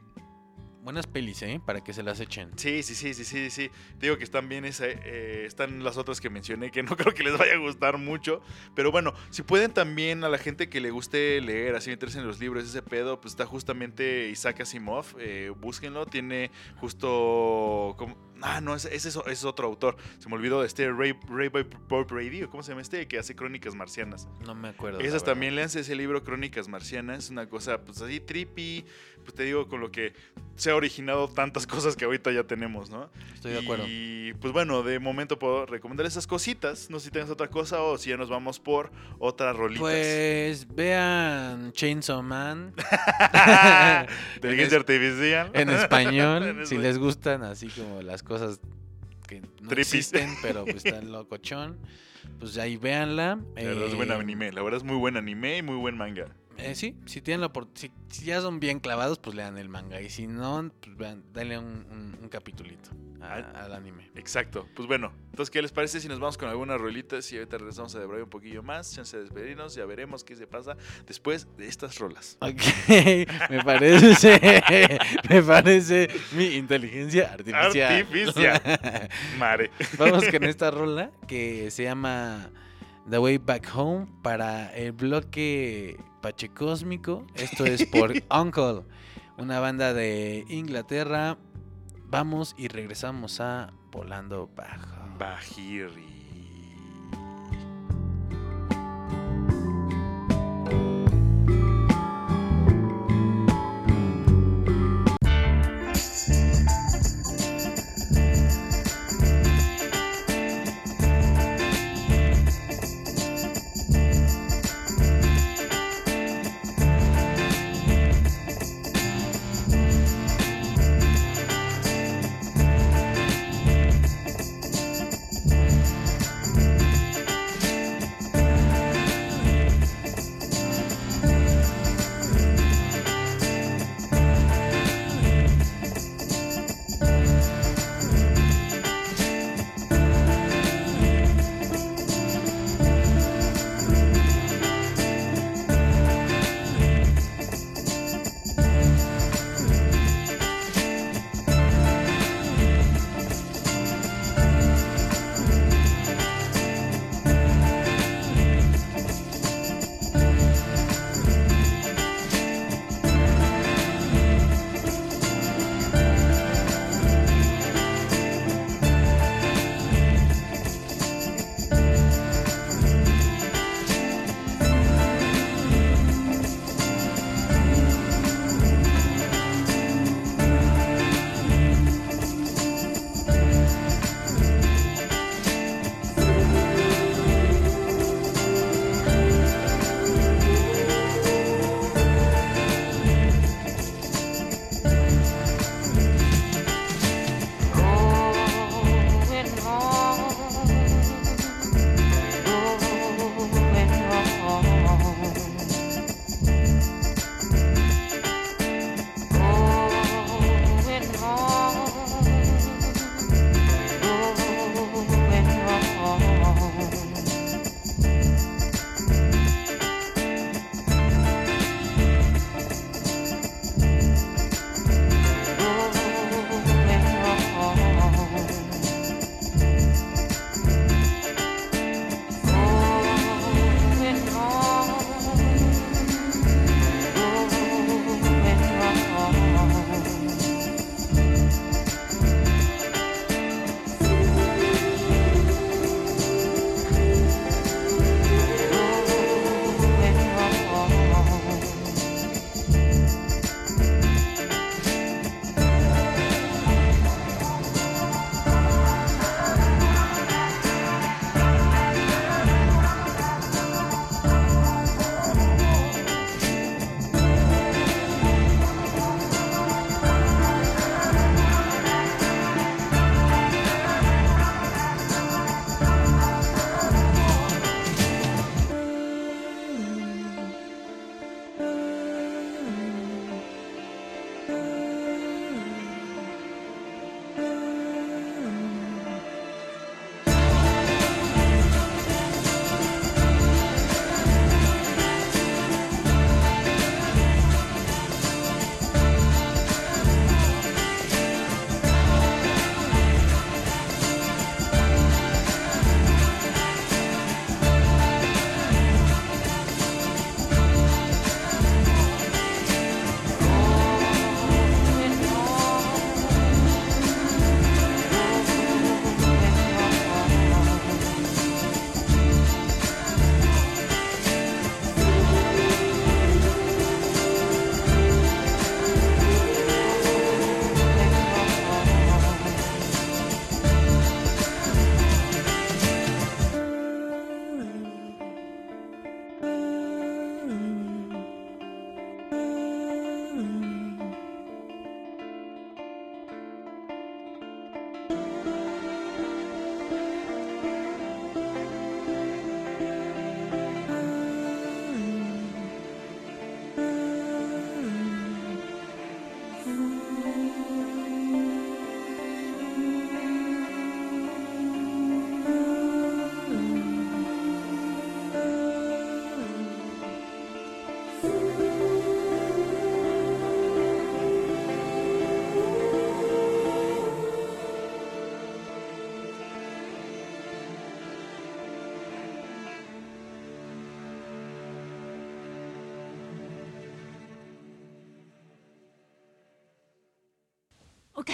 Buenas pelis, ¿eh? Para que se las echen. sí, sí, sí, sí, sí, sí. Digo que están bien, esa, eh, están las otras que mencioné, que no creo que les vaya a gustar mucho. Pero bueno, si pueden también a la gente que le guste leer, así meterse en los libros, ese pedo, pues está justamente Isaac Asimov, eh, búsquenlo, tiene justo... como- Ah, no, ese, ese es, es otro autor. Se me olvidó de este Ray, Ray Bob Brady, ¿o cómo se llama este? Que hace Crónicas Marcianas. No me acuerdo. Esas también, léanse ese libro Crónicas Marcianas, es una cosa pues así trippy, pues te digo con lo que se ha originado tantas cosas que ahorita ya tenemos, ¿no? Estoy de acuerdo. Y pues bueno, de momento puedo recomendar esas cositas, no sé si tienes otra cosa o si ya nos vamos por otras rolitas. Pues vean Chainsaw Man Inteligencia artificial. en español, En si les gustan así como las cosas que no existen, pero pues están locochón, pues ahí véanla. La verdad es buen Eh, anime, la verdad es muy buen anime y muy buen manga. Eh, sí, si tienen la si, si ya son bien clavados, pues lean el manga. Y si no, pues vean, denle un, un, un capitulito a- al anime. Exacto. Pues bueno, entonces, ¿qué les parece si nos vamos con algunas rolitas y ahorita regresamos a Debray un poquillo más? Chance de despedirnos, ya veremos qué se pasa después de estas rolas. Ok, me parece, me parece mi inteligencia artificial. Artificial. Mare. Vamos con esta rola que se llama The Way Back Home para el bloque Pachecósmico. Esto es por Uncle, una banda de Inglaterra. Vamos y regresamos a Volando Bajo. Bajiri.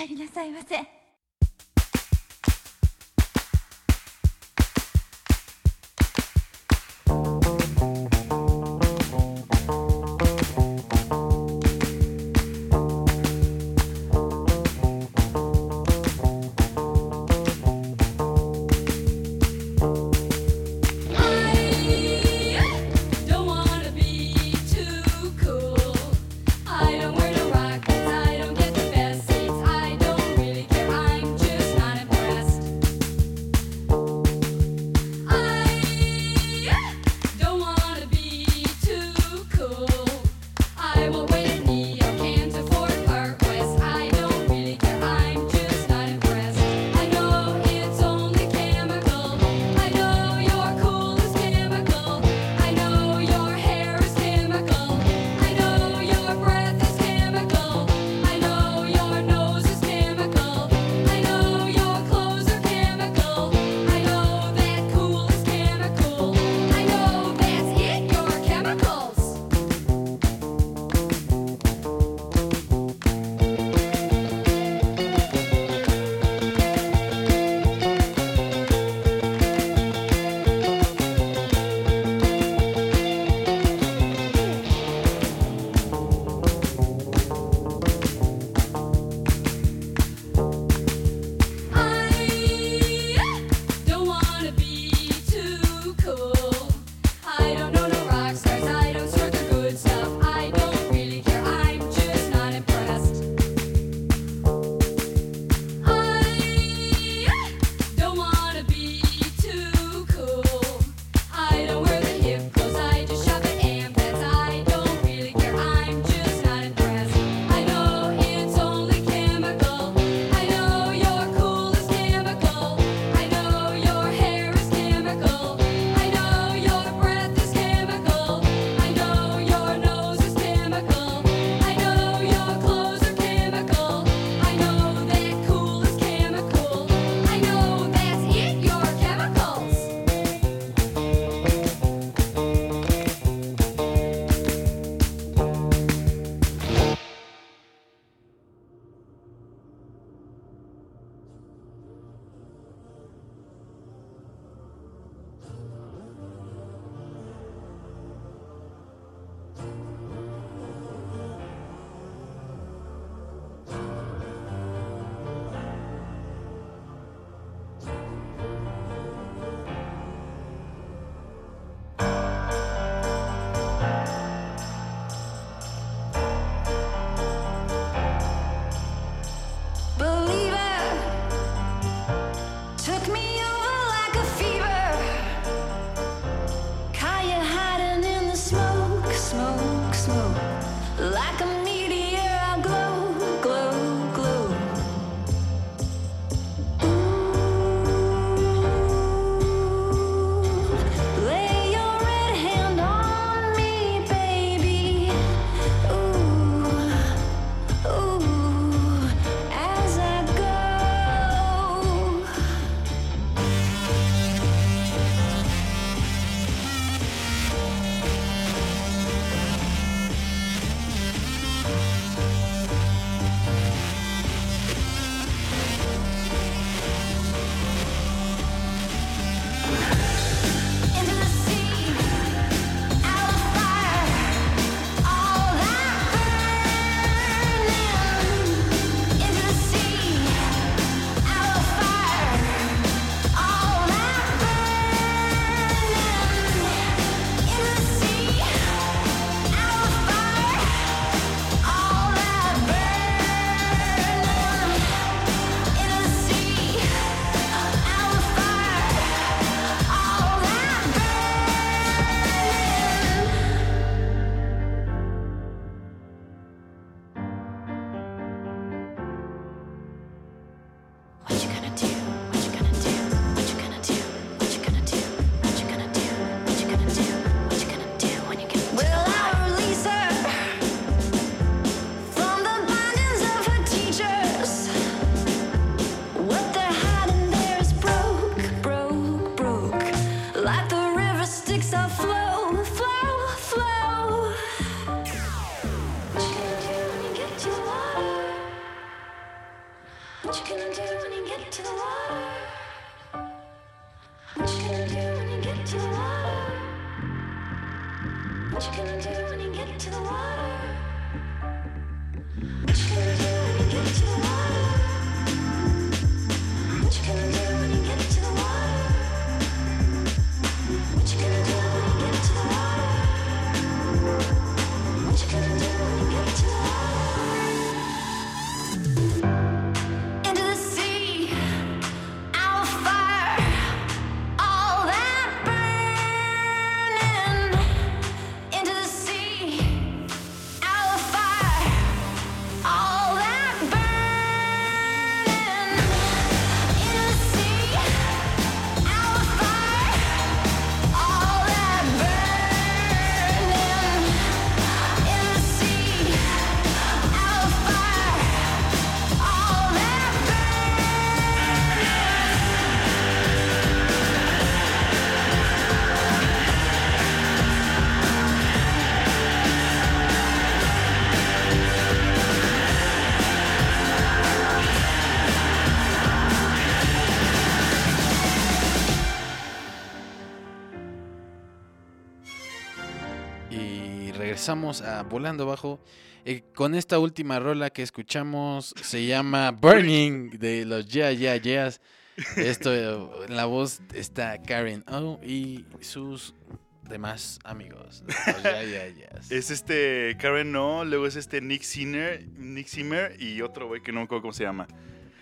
帰りなさいませ。Regresamos a Volando Bajo. eh, con esta última rola que escuchamos se llama Burning de los Yeah Yeah Yeahs. Esto, eh, la voz está Karen O y sus demás amigos. Yeah Yeah. Es este Karen No, luego es este Nick Zimmer, Nick Zimmer y otro güey que no me acuerdo cómo se llama.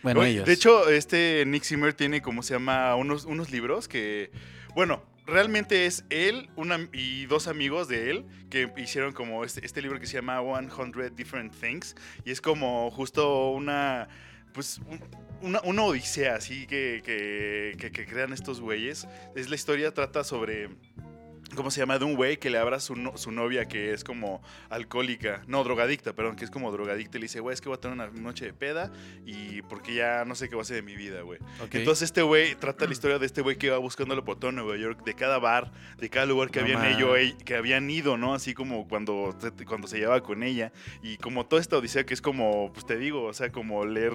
Bueno, Güey, ellos. De hecho, este Nick Zimmer tiene, como se llama, unos, unos libros que, bueno, realmente es él y dos amigos de él que hicieron como este, este libro que se llama 100 Different Things y es como justo una, pues, un- una, una odisea así que, que, que- que crean estos güeyes. Es la historia, trata sobre... ¿Cómo se llama? De un güey que le abra su, no- su novia que es como alcohólica, no, drogadicta, perdón, que es como drogadicta. Y le dice, güey, es que voy a tener una noche de peda y porque ya no sé qué va a hacer de mi vida, güey. Entonces este güey trata la historia de este güey que va buscándolo por todo Nueva York, de cada bar, de cada lugar que No habían ello, ell- que habían ido, ¿no? Así como cuando, cuando se llevaba con ella. Y como toda esta odisea que es como, pues te digo, o sea, como leer,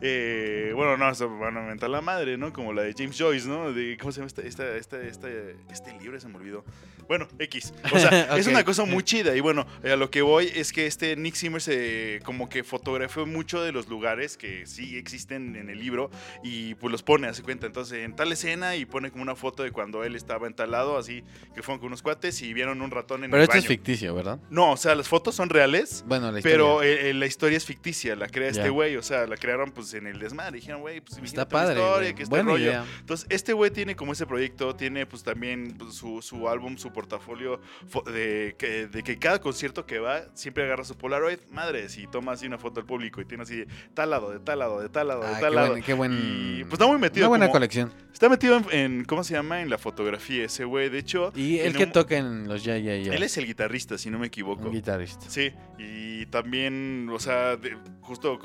eh, bueno, no, eso van a mentar la madre, ¿no? Como la de James Joyce, ¿no? De, ¿Cómo se llama esta, esta, esta, esta- este libro? Se me olvidó. Bueno, X. O sea, es Ok. una cosa muy chida. Y bueno, a lo que voy es que este Nick Zimmer se como que fotografió mucho de los lugares que sí existen en el libro y pues los pone, hace cuenta. Entonces, en tal escena y pone como una foto de cuando él estaba en tal lado, así que fueron con unos cuates y vieron un ratón en Pero el esto es ficticio, ¿verdad? No, o sea, las fotos son reales. Bueno, la historia. Pero eh, la historia es ficticia, la crea este güey, o sea, la crearon pues en el desmadre, dijeron, güey, pues Está padre. historia, que este rollo. idea. Entonces, este güey tiene como ese proyecto, tiene pues también pues, su, su álbum, su portafolio fo- de que, de que cada concierto que va siempre agarra su Polaroid, madre, si toma así una foto al público y tiene así de tal lado, de tal lado, de tal lado, de Ah, tal qué lado. buen, qué buen- Y, pues está muy metido. Una buena como- colección. Está metido en, en, ¿cómo se llama? En la fotografía ese güey, de hecho. Y el que un- toca en los Ya Ya Ya. Él es el guitarrista, si no me equivoco. un guitarrista. Sí, y también, o sea, de- justo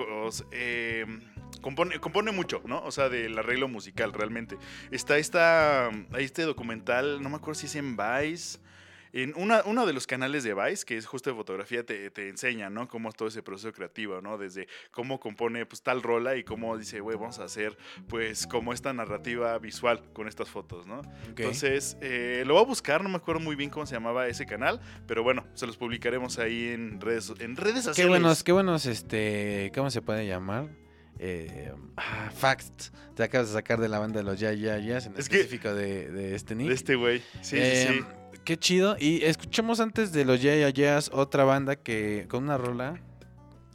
eh, compone, compone mucho, ¿no? O sea, del arreglo musical, realmente. Está esta, hay este documental, no me acuerdo si es en Vice. En una, uno de los canales de Vice, que es justo de fotografía, te, te enseña, ¿no? Cómo es todo ese proceso creativo, ¿no? Desde cómo compone, pues, tal rola y cómo dice, güey, vamos a hacer, pues, como esta narrativa visual con estas fotos, ¿no? Entonces, eh, lo voy a buscar, no me acuerdo muy bien cómo se llamaba ese canal, pero bueno, se los publicaremos ahí en redes, en redes sociales. Qué buenos, qué buenos, este, ¿cómo se puede llamar? Eh, ah. Te acabas de sacar de la banda de los Ya Ya Yeahs, en Es que- específico de, de este Nick. De este güey. Sí, sí, Eh, sí. Qué chido. Y escuchamos antes de los Ya Ya Yeahs otra banda que con una rola.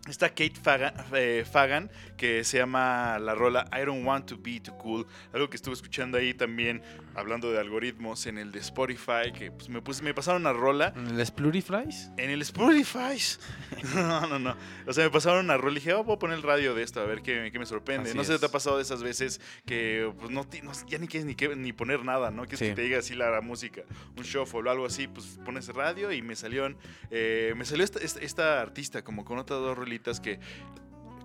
Está Kate Fagan, eh, Fagan, que se llama la rola I Don't Want to Be Too Cool. Algo que estuve escuchando ahí también, hablando de algoritmos, en el de Spotify, que pues, me, me pasaron una rola. ¿Les Pluriflies? En el Spotify. No, no, no. O sea, me pasaron una rola y dije, oh, voy a poner el radio de esto, a ver qué, qué me sorprende. Así no sé si es. te ha pasado de esas veces que pues, no, ya ni quieres ni, qué- ni poner nada, ¿no? Que Sí. que te diga así la, la música, un shuffle o algo así, pues pones radio y me salió, me salió esta, esta- esta artista como con otras dos rolitas que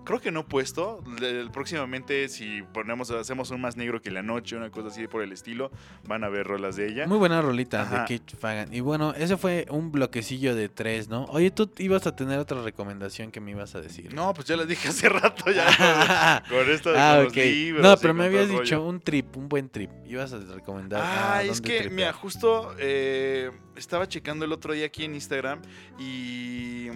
creo que no puesto. Le- próximamente, si ponemos, hacemos un más negro que la noche, una cosa así por el estilo, van a ver rolas de ella. Muy buena rolita Ajá. de Kate Fagan. Y bueno, ese fue un bloquecillo de tres, ¿no? Oye, tú ibas a tener otra recomendación que me ibas a decir. No, pues ya les dije hace rato ya. con esto de ah, con ok. los libros. no, pero me habías dicho un trip, un buen trip. Ibas a recomendar. Ah, es que, tripear. mira, justo eh, estaba checando el otro día aquí en Instagram y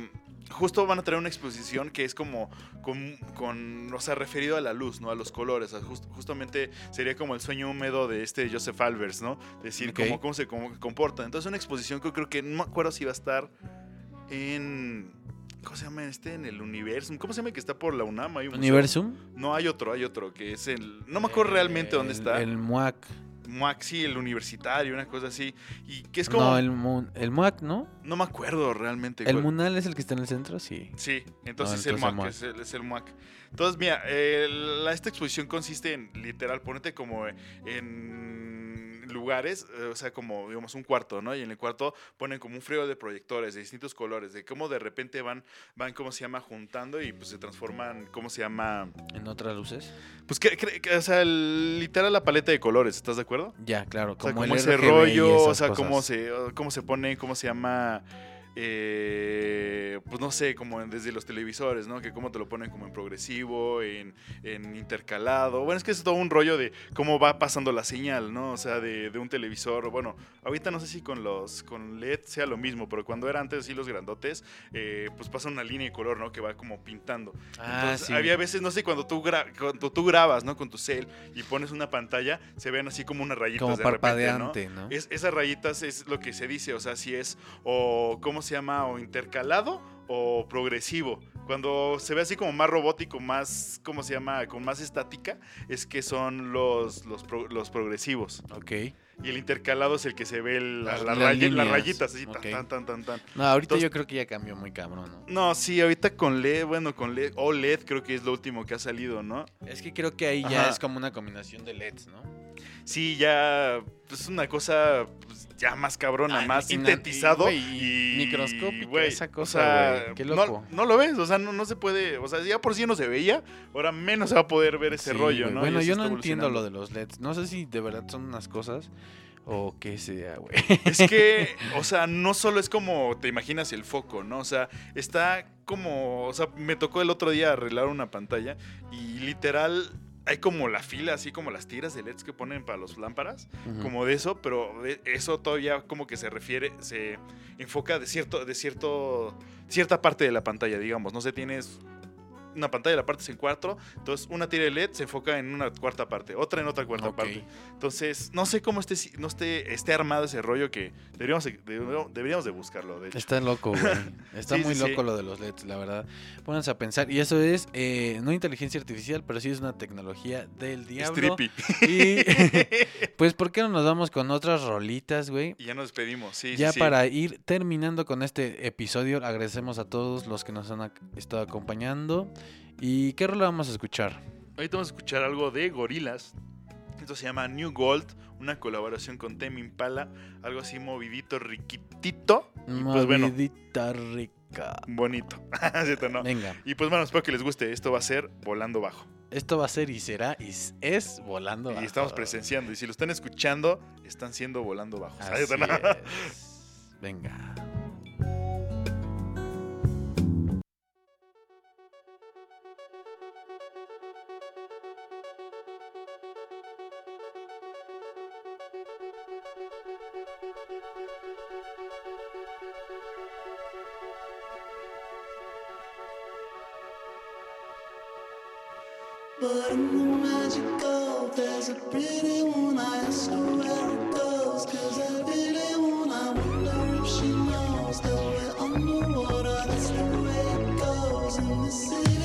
justo van a traer una exposición que es como con, con, o sea, referido a la luz, ¿no? A los colores. just- justamente sería como el sueño húmedo de este Joseph Albers, ¿no? Decir cómo, cómo se comporta. Entonces, una exposición que yo creo que no me acuerdo si va a estar en... ¿Cómo se llama este? En el Universum. ¿Cómo se llama el que está por la UNAM? Hay un museo. ¿Universum? No, hay otro, hay otro, que es el... No me acuerdo realmente dónde está. El MUAC. Maxi, el universitario, una cosa así. Y que es como. No, No, el, el MUAC, ¿no? me acuerdo realmente. ¿El cuál- Munal es el que está en el centro? Sí. Sí, entonces, No, el entonces MUAC, el MUAC. Es, el, es el MUAC. Entonces, mira, eh, la- esta exposición consiste en, literal, ponete como en lugares, eh, o sea, como, digamos, un cuarto, ¿no? Y en el cuarto ponen como un frío de proyectores de distintos colores, de cómo de repente van, van, ¿cómo se llama? Juntando y pues se transforman, ¿cómo se llama? ¿En otras luces? Pues, que, o sea, el- literal la paleta de colores, ¿estás de acuerdo? Ya, claro. O sea, Como, como el ese RGB rollo, o sea, cosas. cómo se, cómo se pone, cómo se llama, eh, pues no sé, como en- desde los televisores, ¿no? Que cómo te lo ponen como en progresivo, en, en intercalado. Bueno, es que es todo un rollo de cómo va pasando la señal, ¿no? O sea, de, de un televisor. Bueno, ahorita no sé si con los con LED sea lo mismo, pero cuando era antes, sí, los grandotes, eh, pues pasa una línea de color, ¿no? Que va como pintando. Ah, Entonces, sí. había veces, no sé, cuando tú, gra- cuando tú grabas, ¿no? Con tu cel y pones una pantalla, se ven así como unas rayitas Como de repente, ¿no? parpadeante, ¿no? Es- esas rayitas es lo que se dice, o sea, si es o cómo se llama, o intercalado o progresivo. Cuando se ve así como más robótico, más, ¿cómo se llama? Con más estática, es que son los, los, pro- los progresivos. Ok. Y el intercalado es el que se ve el- Las- la las rayitas, así, Ok. tan, tan, tan, tan. No, ahorita Entonces- yo creo que ya cambió muy cabrón, ¿no? No, sí, ahorita con LED, bueno, con LED, OLED creo que es lo último que ha salido, ¿no? Es que creo que ahí ya es como una combinación de LEDs, ¿no? Sí, ya pues, es una cosa pues, ya más cabrona, Ay, más sintetizado y, güey, esa o cosa, sea, qué loco. No, lo ves, o sea, no, no se puede, o sea, ya por sí no se veía, ahora menos se va a poder ver ese Sí, rollo. ¿no? Bueno, yo no entiendo lo de los LEDs. No sé si de verdad son unas cosas o qué sea, güey. Es que, o sea, no solo es como te imaginas el foco, ¿no? O sea, está como, o sea, me tocó el otro día arreglar una pantalla y literal hay como la fila, así como las tiras de LEDs que ponen para los lámparas. Como de eso, pero de- eso todavía como que se refiere, se enfoca de cierto, de cierto, cierta parte de la pantalla, digamos. No sé, tienes una pantalla, la partes en cuatro, entonces una tira de LED se enfoca en una cuarta parte, otra en otra cuarta parte. Entonces, no sé cómo esté, no esté, esté armado ese rollo que deberíamos, de- deberíamos, de buscarlo, de hecho. Está loco, güey. Está Sí, muy sí, sí. loco lo de los LEDs, la verdad. Pónganse a pensar. Y eso es, eh, no inteligencia artificial, pero sí es una tecnología del diablo. Strippy. Y pues, ¿por qué no nos vamos con otras rolitas, güey? y ya nos despedimos, sí, Ya para ir terminando con este episodio, agradecemos a todos los que nos han estado acompañando. ¿Y qué rola vamos a escuchar? Ahorita vamos a escuchar algo de Gorilas. Esto se llama New Gold, una colaboración con Temi Impala, algo así movidito, riquitito. Y pues bueno, Movidita rica. bonito. ¿Cierto, no? Venga, Y pues bueno, espero que les guste. Esto va a ser Volando Bajo. esto va a ser y será y es volando. Y Bajo. estamos presenciando. Y si lo están escuchando, están siendo Volando Bajo. Así ¿Cierto, no? es. Venga. But in the magical, there's a pretty one. I ask her where it goes. Cause I really want, I wonder if she knows that we're underwater. That's the way it goes in the city.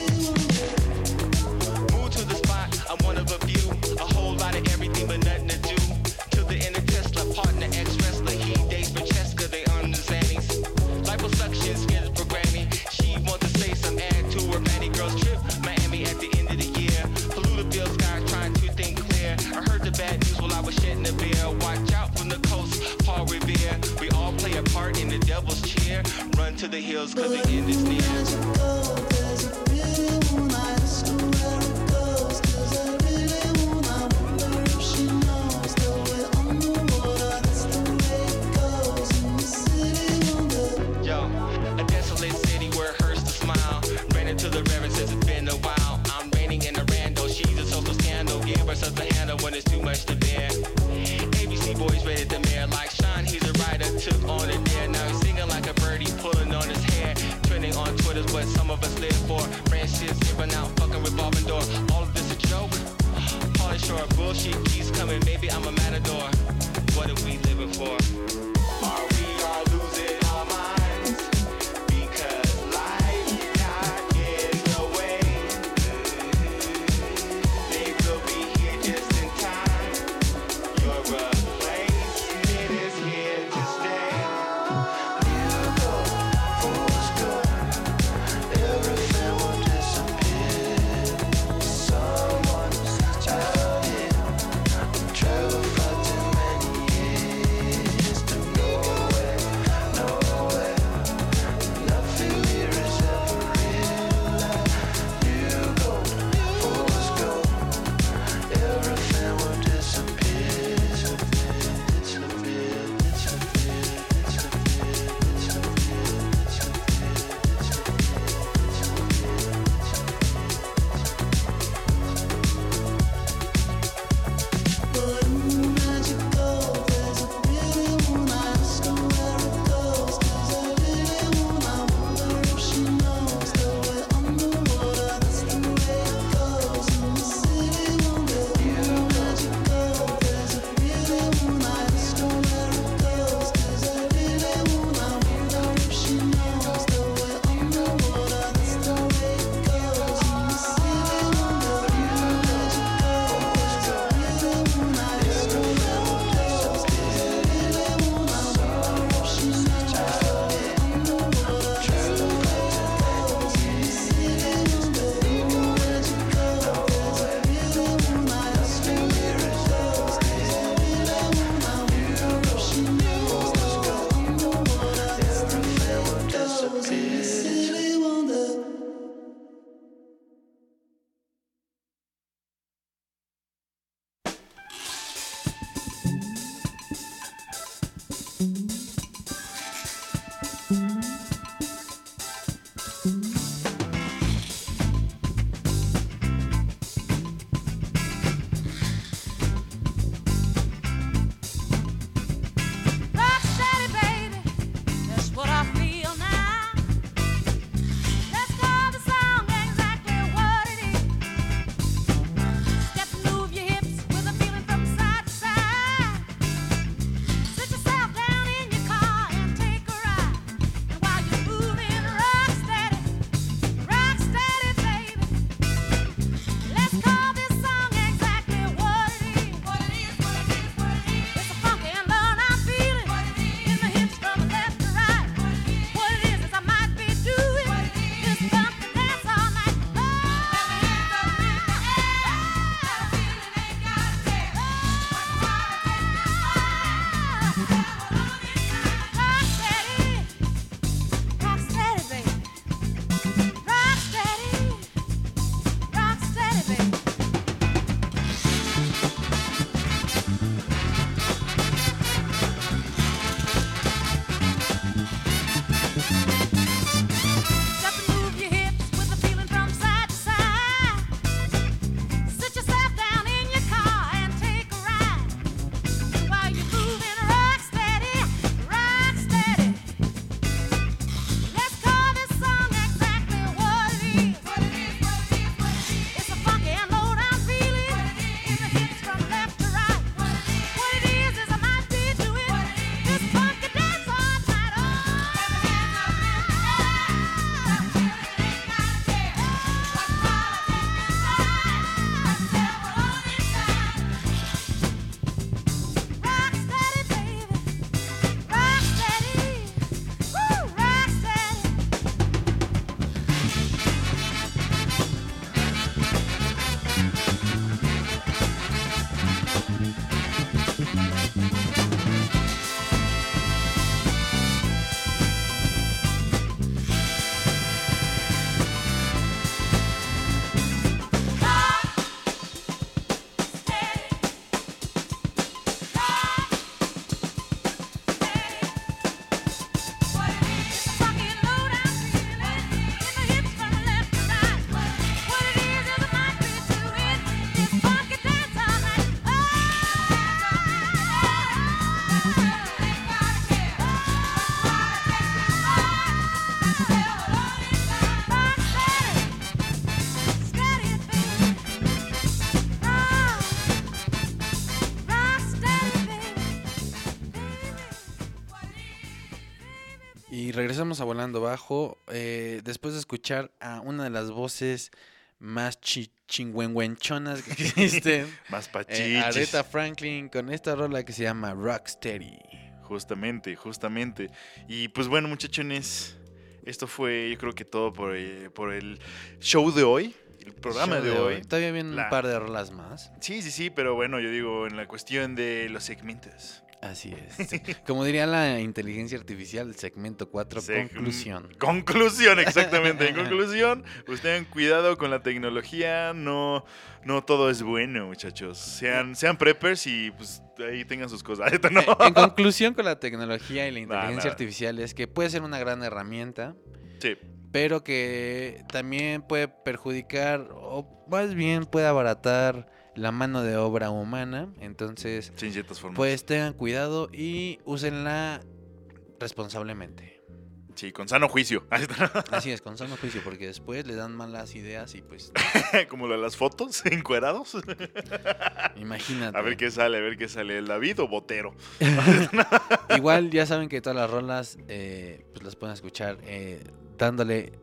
Regresamos a Volando Bajo eh, después de escuchar a una de las voces más chi chingüengüenchonas que existen. Más eh, pachichis. Aretha Franklin con esta rola que se llama Rocksteady. Justamente, justamente. Y pues bueno, muchachones, esto fue yo creo que todo por, eh, por el show de hoy, el programa Show de, hoy. Todavía vienen La- un par de rolas más. Sí, sí, sí, pero bueno, yo digo en la cuestión de los segmentos. Así es. sí. Como diría la inteligencia artificial, el segmento 4, Seg- conclusión. Conclusión, exactamente. En conclusión, pues tengan cuidado con la tecnología. No, no todo es bueno, muchachos. Sean, sean preppers y pues ahí tengan sus cosas. No. Eh, En conclusión con la tecnología y la Nah, inteligencia artificial es que puede ser una gran herramienta, Sí, pero que también puede perjudicar o más bien puede abaratar la mano de obra humana. Entonces, sí, en ciertas formas. pues tengan cuidado y úsenla responsablemente. sí, con sano juicio. Así es, con sano juicio, porque después le dan malas ideas y pues Como lo de las fotos, encuerados. imagínate. A ver qué sale, a ver qué sale. ¿El David o Botero? Igual ya saben que todas las rolas eh, pues las pueden escuchar eh, dándole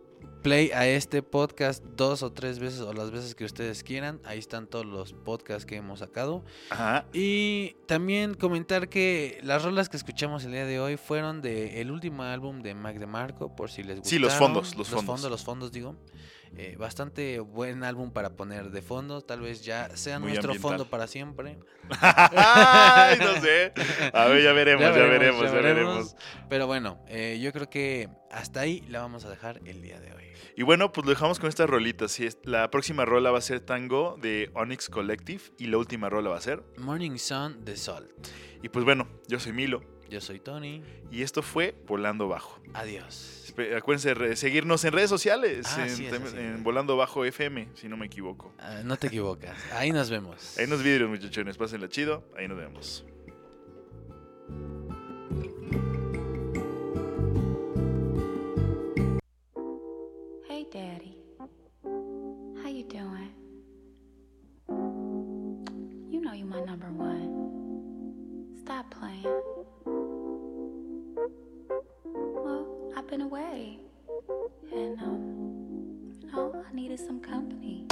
play a este podcast dos o tres veces o las veces que ustedes quieran. Ahí están todos los podcasts que hemos sacado. Ajá. Y también comentar que las rolas que escuchamos el día de hoy fueron del el último álbum de Mac DeMarco, por si les gusta. Sí, los fondos, los fondos. Los fondos, digo. Eh, bastante buen álbum para poner de fondo. Tal vez ya sea Muy nuestro ambiental. fondo para siempre. Ay, no sé. A ver, ya veremos, ya, veremos, ya veremos. Pero bueno, eh, yo creo que hasta ahí la vamos a dejar el día de hoy. Y bueno, pues lo dejamos con estas rolitas. Sí, la próxima rola va a ser Tango de Onyx Collective y la última rola va a ser. Morning Sun de Salt. Y pues bueno, yo soy Milo Yo soy Tony. y esto fue Volando Bajo. Adiós. Acuérdense de seguirnos en redes sociales, Ah, en, sí, es tem- así. en Volando Bajo FM, si no me equivoco. Ah, no te equivocas. Ahí nos vemos. Ahí nos vidrios, muchachones. Pásenla chido. Ahí nos vemos. Hey, Daddy. How you doing? You know you my number one. Stop playing. Been away, and um, you know, I needed some company.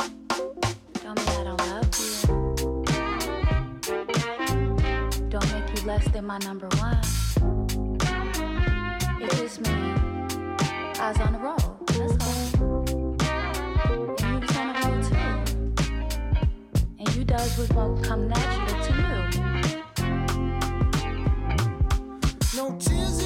Don't mean I don't love you. Don't make you less than my number one. It just means I was on the road. That's all. And you was on the road too. And you does what won't come naturally to you. No tears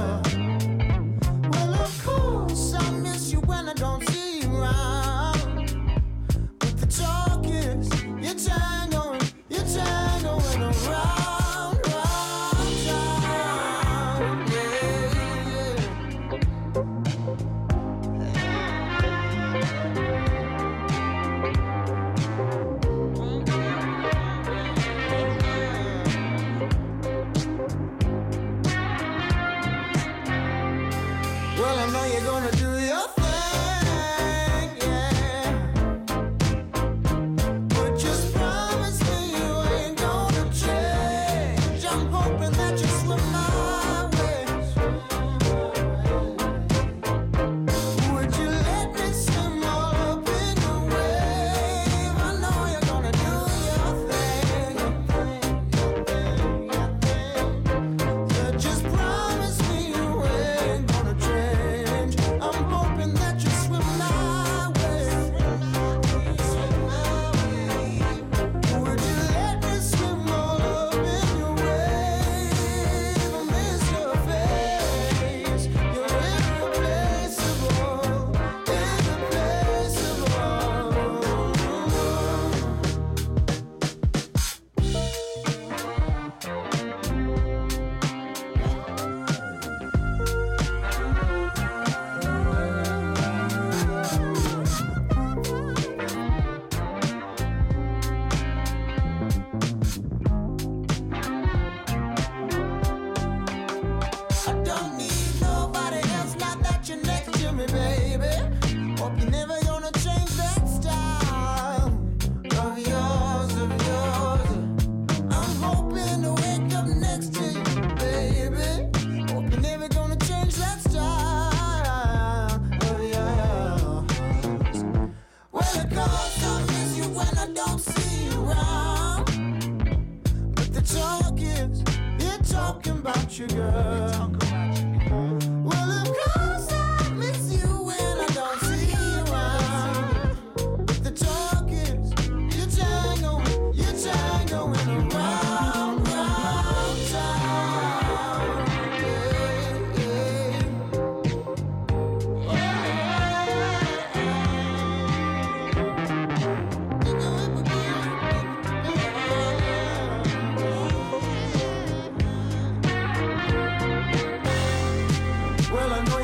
Well, I know